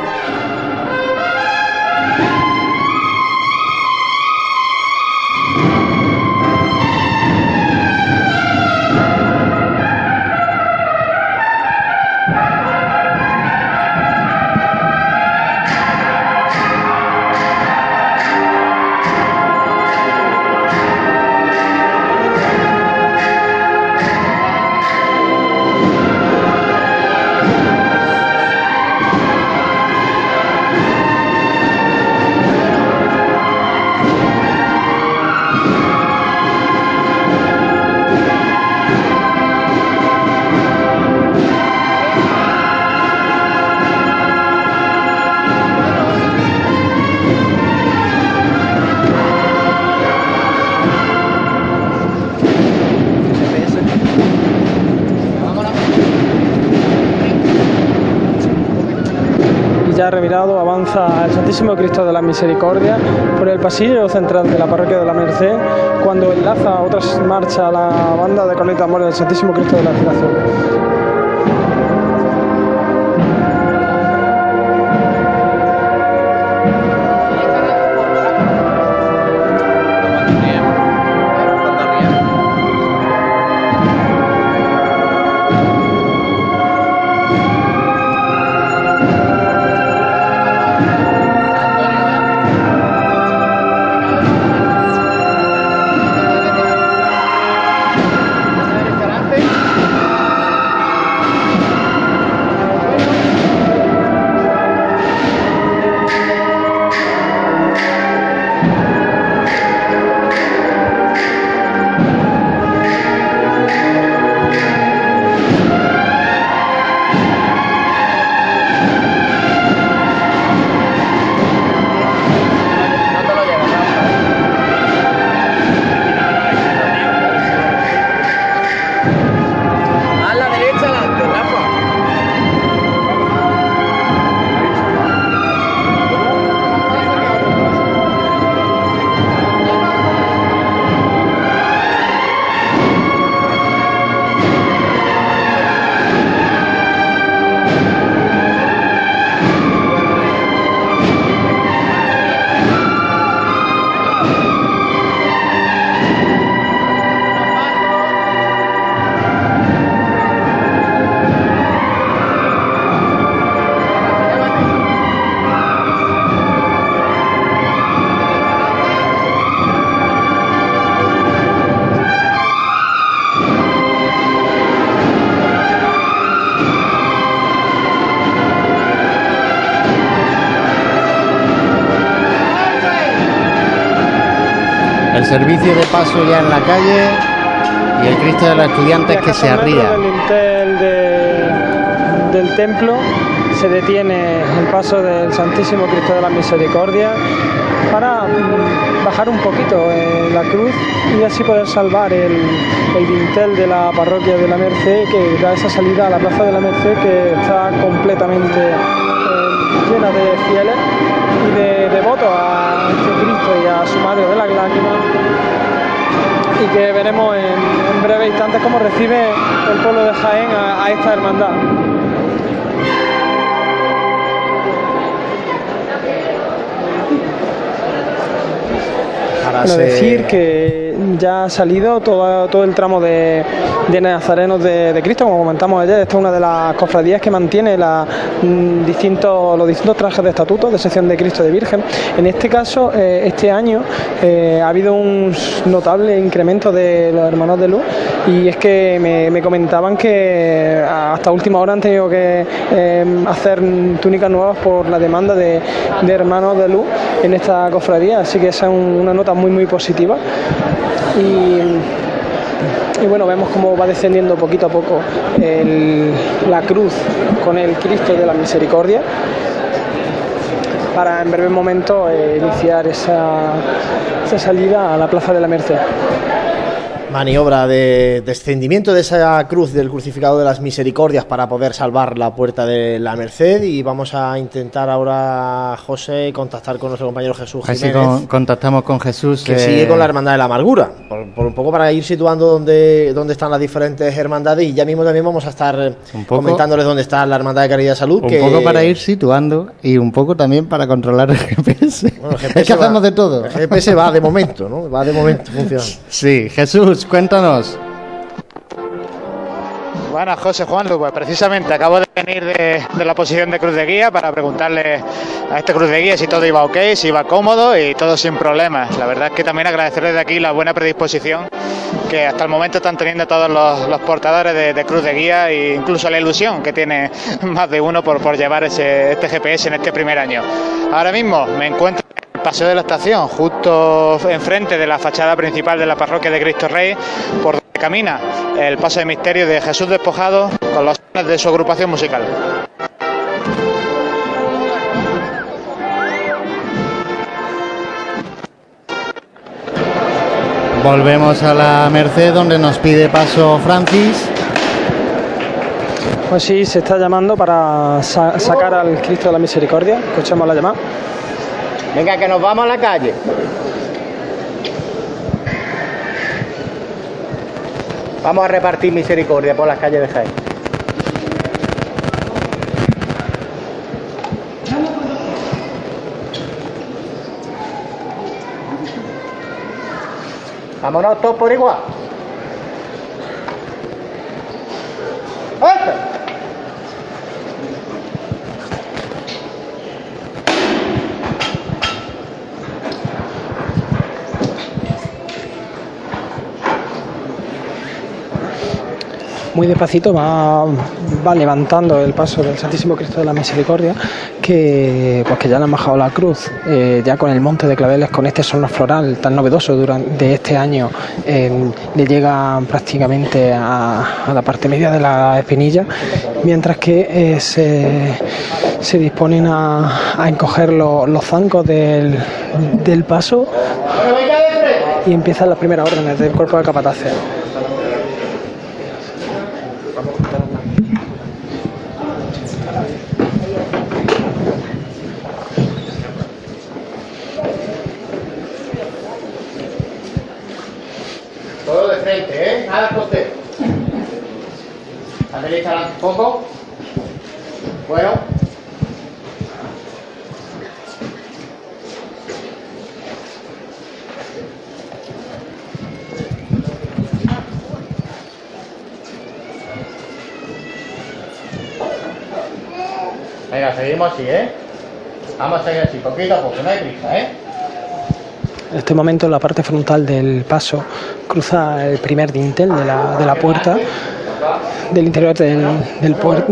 Santísimo Cristo de la Misericordia por el pasillo central de la parroquia de la Merced cuando enlaza otras marchas la banda de coleta amor del Santísimo Cristo de la Federación.
Yeah. servicio de paso ya en la calle y el Cristo de los Estudiantes que se arría.
Del,
de,
del templo se detiene el paso del Santísimo Cristo de la Misericordia para mm, bajar un poquito eh, la cruz y así poder salvar el, el dintel de la parroquia de la Merced que da esa salida a la plaza de la Merced que está completamente llena de fieles y de devotos a Jesucristo y a su Madre de la lágrima y que veremos en, en breve instantes cómo recibe el pueblo de Jaén a, esta hermandad. Quiero decir que ya ha salido todo, todo el tramo de, de Nazarenos de, Cristo, como comentamos ayer, esta es una de las cofradías que mantiene mm, los distintos trajes de estatuto... de sección de Cristo de Virgen. En este caso, eh, este año eh, ha habido un notable incremento de los hermanos de luz y es que me, comentaban que eh, hasta última hora han tenido que hacer túnicas nuevas por la demanda de, hermanos de luz en esta cofradía, así que esa es una nota muy muy positiva. Y y bueno, vemos cómo va descendiendo poquito a poco la cruz con el Cristo de la Misericordia para en breve momento eh, iniciar esa salida a la Plaza de la Merced
maniobra de descendimiento de esa cruz del crucificado de las misericordias para poder salvar la puerta de la Merced y vamos a intentar ahora, José, contactar con nuestro compañero Jesús contactamos con Jesús. Que sigue eh, con la Hermandad de la Amargura, por, un poco para ir situando dónde, dónde están las diferentes hermandades y ya mismo también vamos a estar comentándoles dónde está la Hermandad de Caridad y Salud. Un poco para ir situando y un poco también para controlar el GPS. Bueno, es que de todo. El GPS va de momento, ¿no? Va de momento, funciona. Sí, Jesús cuéntanos. Bueno, José Juan pues precisamente acabo de venir de, la posición de cruz de guía para preguntarle a este cruz de guía si todo iba ok, si iba cómodo y todo sin problemas. La verdad es que también agradecerles de aquí la buena predisposición que hasta el momento están teniendo todos los, portadores de, cruz de guía e incluso la ilusión que tiene más de uno por, por llevar ese, este GPS en este primer año. Ahora mismo me encuentro Paseo de la Estación, justo enfrente de la fachada principal de la parroquia de Cristo Rey, por donde camina el paso de misterio de Jesús Despojado con los de su agrupación musical. Volvemos a la Merced donde nos pide paso Francis.
Pues sí, se está llamando para sacar al Cristo de la Misericordia. Escuchamos la llamada.
Venga, que nos vamos a la calle. Vamos a repartir misericordia por las calles de Jaén. Vámonos todos por igual.
muy despacito va, levantando el paso del Santísimo Cristo de la Misericordia, que pues que ya le han bajado la cruz, eh, ya con el monte de claveles, con este sonor floral tan novedoso durante, de este año, le llegan prácticamente a, la parte media de la espinilla, mientras que eh, se, disponen a, encoger los zancos del, del paso y empiezan las primeras órdenes del cuerpo de capataces.
poco. Bueno. Venga, seguimos así, ¿eh? Vamos a seguir así, poquito a poco, no hay prisa, ¿eh?
En este momento la parte frontal del paso cruza el primer dintel de la, de la puerta del interior del,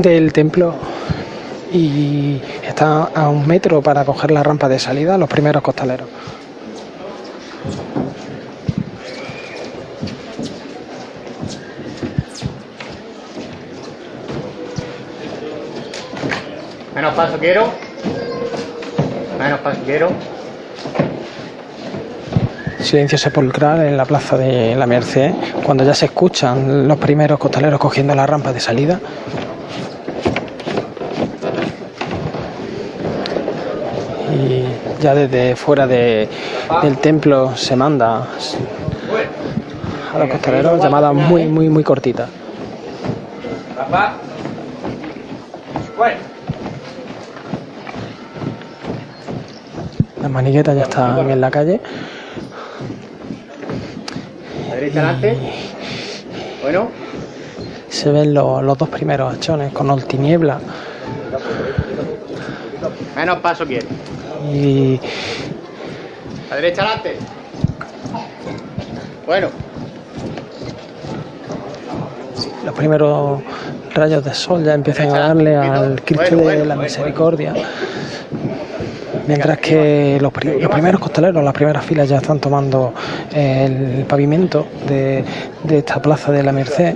del, templo y está a un metro para coger la rampa de salida los primeros costaleros.
Menos paso quiero. Menos paso quiero
silencio sepulcral en la plaza de la Merced, cuando ya se escuchan los primeros costaleros cogiendo la rampa de salida. Y ya desde fuera de, del templo se manda a los costaleros llamadas muy, muy, muy cortitas. La manigueta ya está en la calle
derecha adelante. Bueno.
Se ven los, dos primeros achones con tiniebla
Menos paso quiere. Y... A derecha adelante. Bueno.
los primeros rayos de sol ya empiezan a darle al Cristo de la Misericordia mientras que los, primeros costaleros, las primeras filas ya están tomando eh, el pavimento de, esta plaza de la Merced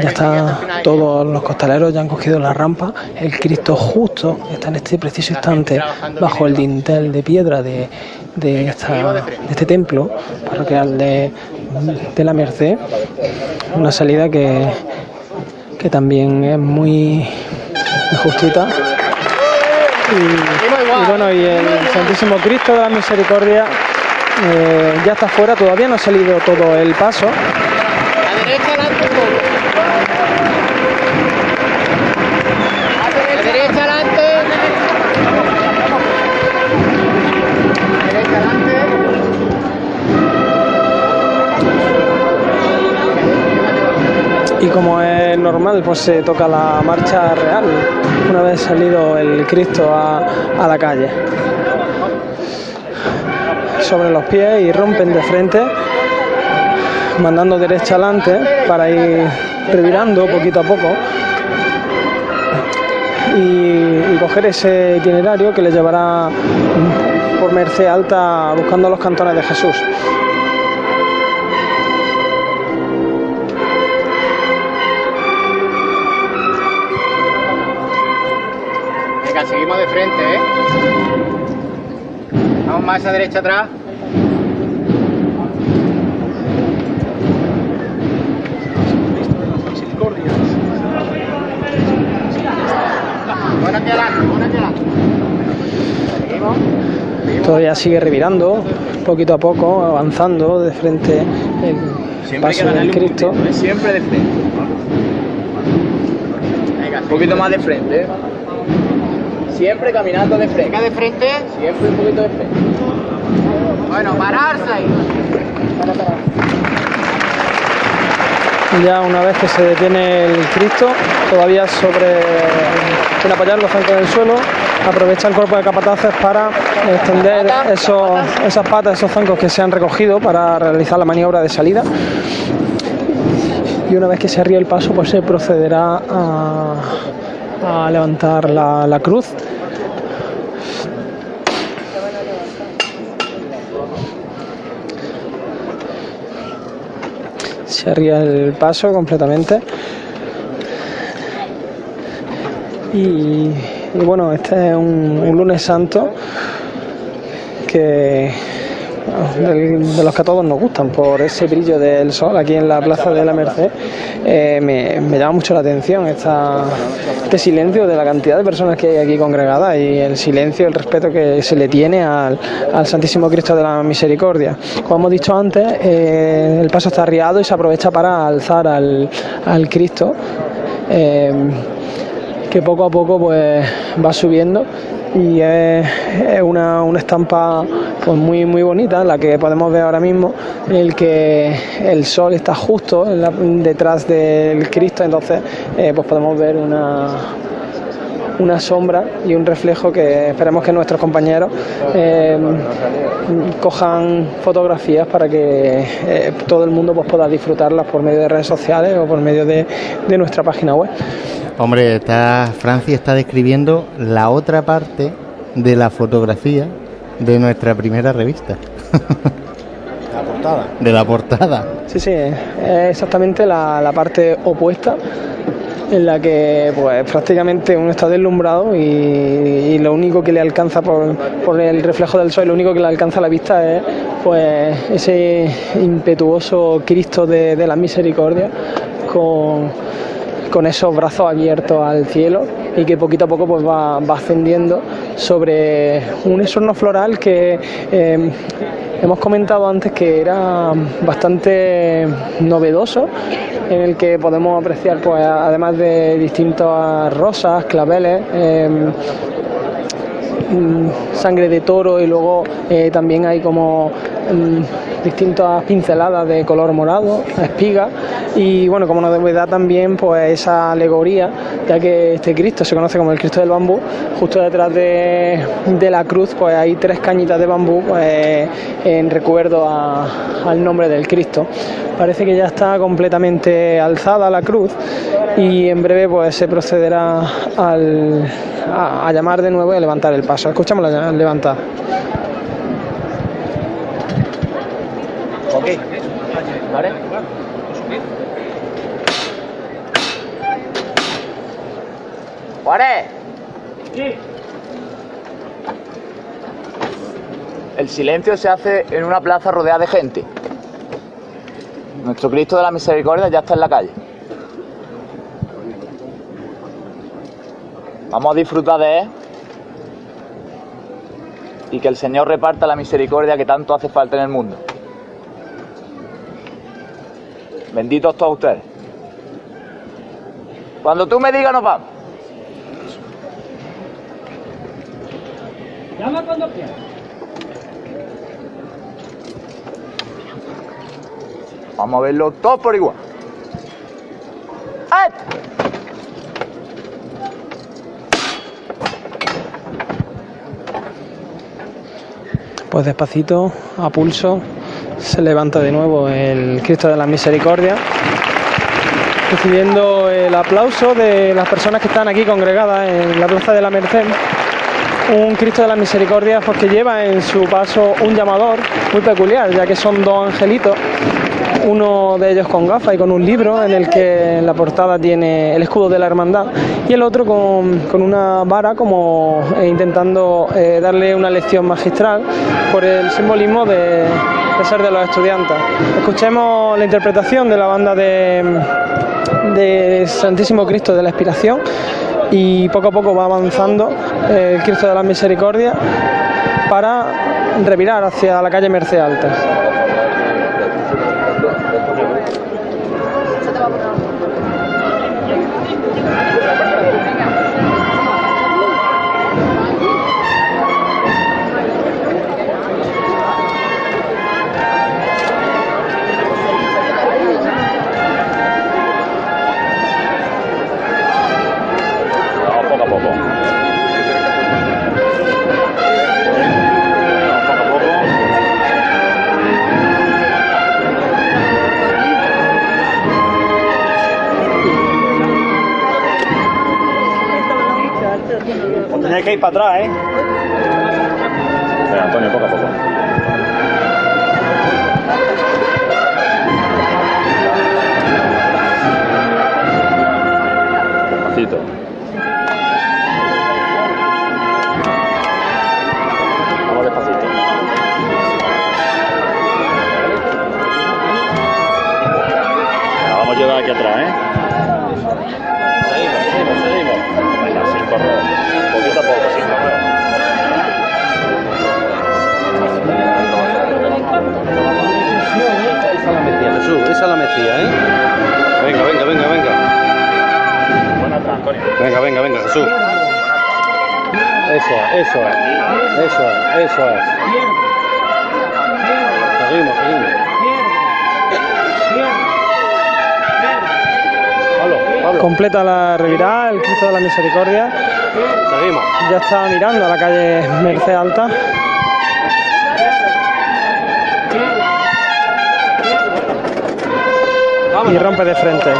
ya están todos los costaleros ya han cogido la rampa el Cristo justo está en este preciso instante bajo el dintel de piedra de, este templo parroquial de, de la Merced una salida que, que también es muy justita y, bueno, y el Santísimo Cristo de la Misericordia eh, ya está fuera, todavía no ha salido todo el paso. y como es normal pues se toca la marcha real una vez salido el Cristo a, la calle. Sobre los pies y rompen de frente mandando derecha adelante para ir revirando poquito a poco y, coger ese itinerario que le llevará por Merced Alta buscando los cantones de Jesús.
frente, ¿eh? Vamos más a derecha atrás.
Todavía sigue revirando, poquito a poco, avanzando de frente el Siempre Cristo. ¿eh? Siempre de
frente. un poquito más de frente. ¿eh? Siempre caminando de frente. ¿De frente? Siempre un poquito de frente. Bueno, pararse ahí. Ya
una vez que se detiene el Cristo, todavía sobre el apoyar los zancos del suelo, aprovecha el cuerpo de capataces para extender esas patas, esos zancos que se han recogido para realizar la maniobra de salida. Y una vez que se ríe el paso, pues se procederá a, levantar la cruz el paso completamente. Y, bueno, este es un lunes santo que de los que a todos nos gustan, por ese brillo del sol aquí en la plaza de la Merced, eh, me, llama mucho la atención esta, este silencio de la cantidad de personas que hay aquí congregadas y el silencio, el respeto que se le tiene al, al Santísimo Cristo de la Misericordia. Como hemos dicho antes, eh, el paso está arriado y se aprovecha para alzar al, Cristo. Eh, que poco a poco pues va subiendo y es, una, estampa pues muy muy bonita la que podemos ver ahora mismo en el que el sol está justo detrás del Cristo entonces eh, pues podemos ver una una sombra y un reflejo que esperemos que nuestros compañeros eh, cojan fotografías para que eh, todo el mundo pues, pueda disfrutarlas por medio de redes sociales o por medio de, nuestra página web. Hombre, está, Francia está describiendo la otra parte de la fotografía de nuestra primera revista. la portada. De la portada. Sí, sí, exactamente la parte opuesta en la que pues prácticamente uno está deslumbrado y, lo único que le alcanza por, el reflejo del sol, lo único que le alcanza a la vista es pues ese impetuoso Cristo de, la misericordia con, esos brazos abiertos al cielo y que poquito a poco pues va, ascendiendo sobre un esorno floral que eh, Hemos comentado antes que era bastante novedoso, en el que podemos apreciar, pues, además de distintas rosas, claveles, em, mm, sangre de toro y luego eh, también hay como mm, distintas pinceladas de color morado, espiga, y bueno, como nos da también, pues esa alegoría, ya que este Cristo se conoce como el Cristo del bambú, justo detrás de, la cruz, pues hay tres cañitas de bambú pues, en recuerdo al nombre del Cristo. Parece que ya está completamente alzada la cruz y en breve pues se procederá a, llamar de nuevo y a levantar el paso. Escuchamos la levantad. ¿Vale?
Vale. El silencio se hace en una plaza rodeada de gente. Nuestro Cristo de la Misericordia ya está en la calle. Vamos a disfrutar de él y que el Señor reparta la misericordia que tanto hace falta en el mundo. Benditos todos ustedes. Cuando tú me digas, nos vamos. Llama cuando quieras. Vamos a verlo todos por igual.
Pues despacito, a pulso se levanta de nuevo el Cristo de la Misericordia, recibiendo el aplauso de las personas que están aquí congregadas en la Plaza de la Merced. Un Cristo de la Misericordia porque pues, lleva en su paso un llamador muy peculiar, ya que son dos angelitos uno de ellos con gafas y con un libro en el que la portada tiene el escudo de la hermandad y el otro con, una vara como eh, intentando eh, darle una lección magistral por el simbolismo de, ser de los estudiantes. Escuchemos la interpretación de la banda de, Santísimo Cristo de la Inspiración y poco a poco va avanzando eh, el Cristo de la Misericordia para revirar hacia la calle Merced Alta.
hay que ir para atrás, ¿eh? eh Antonio, poco a poco. Despacito. Vamos despacito. vamos a llegar aquí atrás, ¿eh? Seguimos, seguimos, seguimos. Venga, sin correr. Jesús, esa es la Mesía, ¿eh? Venga, venga, venga, venga. Venga, venga, venga, Jesús. Eso, eso, eso, eso es.
Seguimos, seguimos. Completa la Reviral el Cristo de la Misericordia. Seguimos. Ya estaba mirando a la calle Merced Alta. y rompe de frente.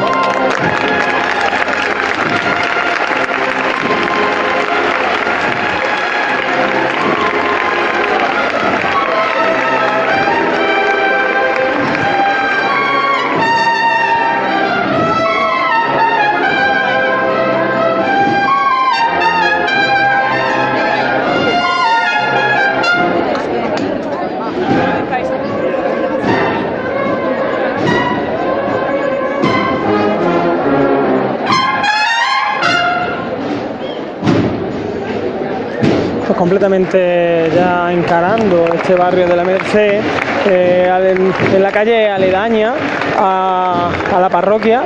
completamente ya encarando este barrio de la Merced, eh, en la calle aledaña a, la parroquia,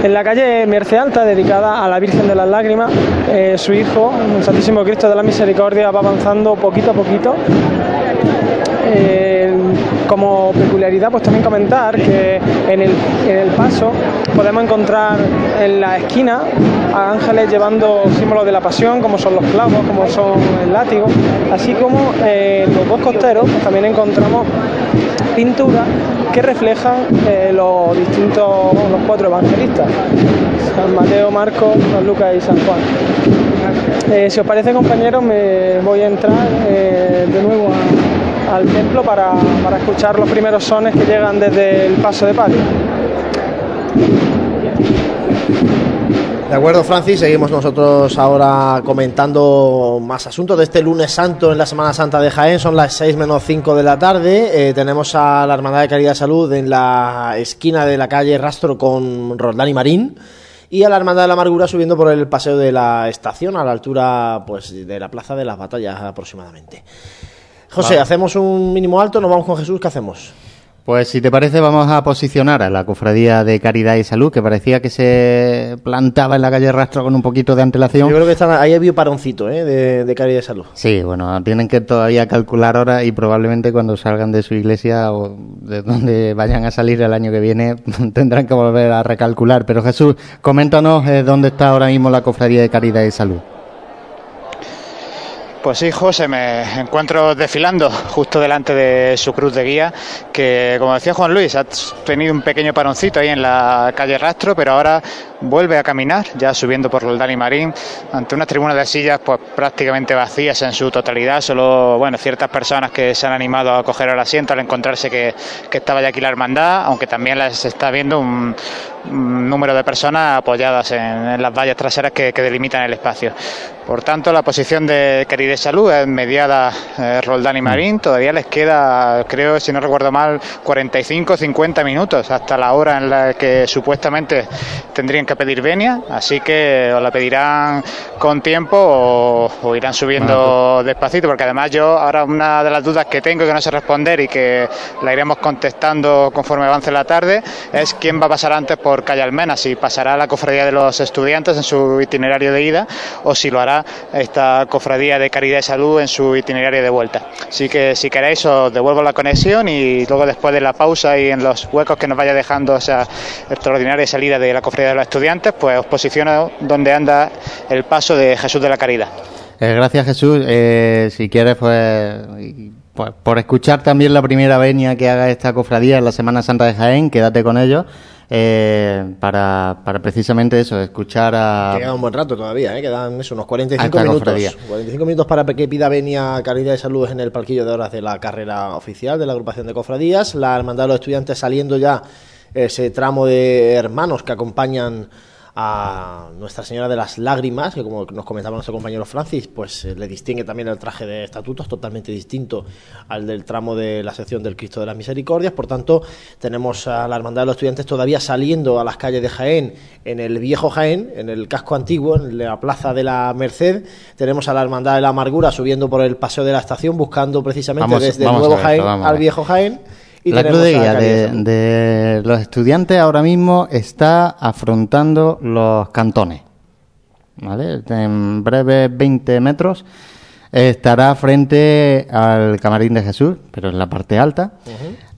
en la calle Merced Alta, dedicada a la Virgen de las Lágrimas, eh, su hijo, el Santísimo Cristo de la Misericordia, va avanzando poquito a poquito. Eh, como peculiaridad, pues también comentar que en el, en el paso podemos encontrar en la esquina a ángeles llevando símbolos de la pasión, como son los clavos, como son el látigo, así como eh, los dos costeros pues, también encontramos pinturas que reflejan eh, los distintos, los cuatro evangelistas, San Mateo, Marco, San Lucas y San Juan. Eh, si os parece compañeros, me voy a entrar de nuevo al templo para, para escuchar los primeros sones que llegan desde el paso de patio.
De acuerdo, Francis, seguimos nosotros ahora comentando más asuntos de este lunes santo en la Semana Santa de Jaén. Son las 6 menos 5 de la tarde. Eh, tenemos a la Hermandad de Caridad Salud en la esquina de la calle Rastro con Roldán y Marín. Y a la Hermandad de la Amargura subiendo por el paseo de la estación a la altura pues, de la Plaza de las Batallas aproximadamente. José, ¿hacemos un mínimo alto? ¿Nos vamos con Jesús? ¿Qué hacemos?
Pues si te parece vamos a posicionar a la Cofradía de Caridad y Salud, que parecía que se plantaba en la calle Rastro con un poquito de antelación.
Yo creo que están, ahí había paroncito ¿eh? de, Caridad y Salud.
Sí, bueno, tienen que todavía calcular ahora y probablemente cuando salgan de su iglesia o de donde vayan a salir el año que viene tendrán que volver a recalcular. Pero Jesús, coméntanos eh, dónde está ahora mismo la Cofradía de Caridad y Salud. Pues sí, José, me encuentro desfilando justo delante de su cruz de guía, que como decía Juan Luis, ha tenido un pequeño paroncito ahí en la calle Rastro, pero ahora vuelve a caminar, ya subiendo por el Dani Marín, ante unas tribunas de sillas pues prácticamente vacías en su totalidad, solo bueno ciertas personas que se han animado a coger el asiento al encontrarse que, que estaba ya aquí la hermandad, aunque también las está viendo un, número de personas apoyadas en, las vallas traseras que, delimitan el espacio. Por tanto, la posición de Queride Salud es mediada eh, Roldán y mm. Marín. Todavía les queda, creo, si no recuerdo mal, 45 50 minutos hasta la hora en la que supuestamente tendrían que pedir venia. Así que o la pedirán con tiempo o, irán subiendo pues. despacito, porque además yo ahora una de las dudas que tengo que no sé responder y que la iremos contestando conforme avance la tarde es quién va a pasar antes por por Calle Almena, si pasará la cofradía de los estudiantes en su itinerario de ida o si lo hará esta cofradía de Caridad y Salud en su itinerario de vuelta. Así que si queréis os devuelvo la conexión y luego después de la pausa y en los huecos que nos vaya dejando esa extraordinaria salida de la cofradía de los estudiantes, pues os posiciono donde anda el paso de Jesús de la Caridad.
Eh, gracias Jesús. Eh, si quieres, pues, pues, por escuchar también la primera venia que haga esta cofradía en la Semana Santa de Jaén, quédate con ellos. Eh, para, para, precisamente eso, escuchar a...
Queda un buen rato todavía, ¿eh? quedan eso, unos 45
minutos. 45
minutos
para que pida venia Caridad de Salud en el parquillo de horas de la carrera oficial de la agrupación de cofradías. La Hermandad de los Estudiantes saliendo ya ese tramo de hermanos que acompañan a Nuestra Señora de las Lágrimas, que como nos comentaba nuestro compañero Francis, pues eh, le distingue también el traje de estatutos, totalmente distinto al del tramo de la sección del Cristo de las Misericordias. Por tanto, tenemos a la Hermandad de los Estudiantes todavía saliendo a las calles de Jaén, en el viejo Jaén, en el casco antiguo, en la plaza de la Merced. Tenemos a la Hermandad de la Amargura subiendo por el paseo de la estación, buscando precisamente desde el nuevo Jaén al viejo Jaén la Cruz de los estudiantes ahora mismo está afrontando los cantones. ¿vale? En breves 20 metros estará frente al Camarín de Jesús, pero en la parte alta.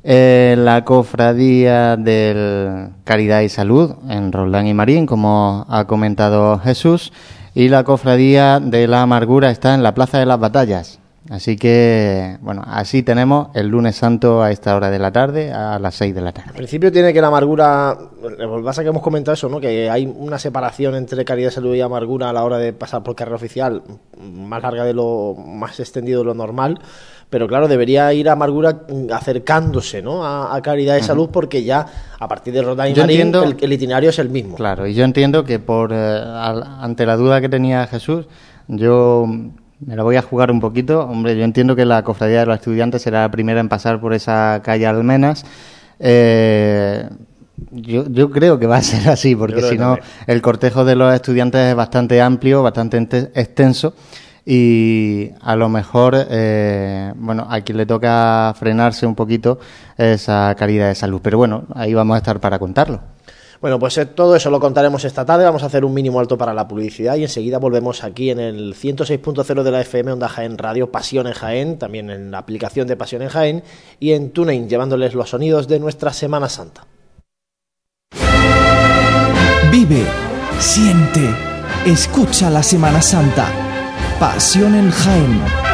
Eh, la cofradía de Caridad y Salud en Roldán y Marín, como ha comentado Jesús. Y la cofradía de la Amargura está en la Plaza de las Batallas. Así que, bueno, así tenemos el lunes santo a esta hora de la tarde, a las 6 de la tarde.
Al principio tiene que la amargura, lo que que hemos comentado eso, ¿no? Que hay una separación entre caridad, de salud y amargura a la hora de pasar por carrera oficial, más larga de lo, más extendido de lo normal, pero claro, debería ir amargura acercándose, ¿no? A, caridad de salud, porque ya a partir de Roda el,
itinerario es el mismo. Claro, y yo entiendo que por, eh, ante la duda que tenía Jesús, yo me la voy a jugar un poquito. Hombre, yo entiendo que la cofradía de los estudiantes será la primera en pasar por esa calle Almenas. Eh, yo, creo que va a ser así, porque si no, el cortejo de los estudiantes es bastante amplio, bastante extenso. Y a lo mejor, eh, bueno, a quien le toca frenarse un poquito esa calidad de Salud. Pero bueno, ahí vamos a estar para contarlo.
Bueno, pues eh, todo eso lo contaremos esta tarde. Vamos a hacer un mínimo alto para la publicidad y enseguida volvemos aquí en el 106.0 de la FM Onda Jaén Radio, Pasión en Jaén, también en la aplicación de Pasión en Jaén y en TuneIn, llevándoles los sonidos de nuestra Semana Santa.
Vive, siente, escucha la Semana Santa. Pasión en Jaén.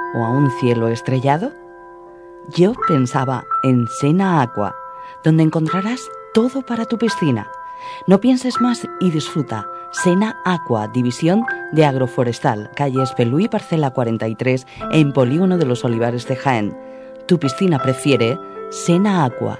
o a un cielo estrellado? Yo pensaba en Sena Aqua, donde encontrarás todo para tu piscina. No pienses más y disfruta. Sena Aqua, División de Agroforestal, calle y parcela 43, en Polígono de los Olivares de Jaén. Tu piscina prefiere Sena Aqua.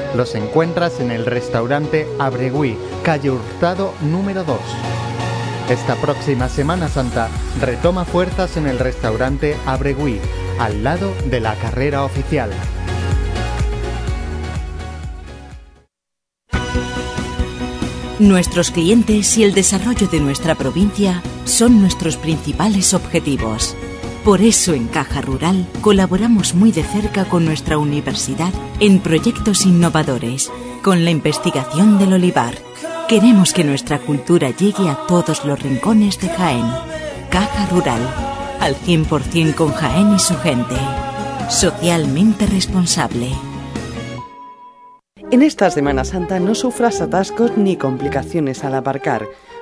los encuentras en el restaurante Abregui, calle Hurtado número 2. Esta próxima Semana Santa retoma fuerzas en el restaurante Abregui, al lado de la carrera oficial.
Nuestros clientes y el desarrollo de nuestra provincia son nuestros principales objetivos. Por eso en Caja Rural colaboramos muy de cerca con nuestra universidad en proyectos innovadores, con la investigación del olivar. Queremos que nuestra cultura llegue a todos los rincones de Jaén. Caja Rural, al 100% con Jaén y su gente. Socialmente responsable.
En esta Semana Santa no sufras atascos ni complicaciones al aparcar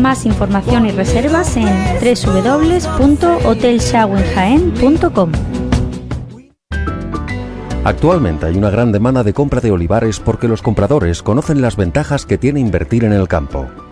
Más información y reservas en www.hotelshawinjaen.com.
Actualmente hay una gran demanda de compra de olivares porque los compradores conocen las ventajas que tiene invertir en el campo.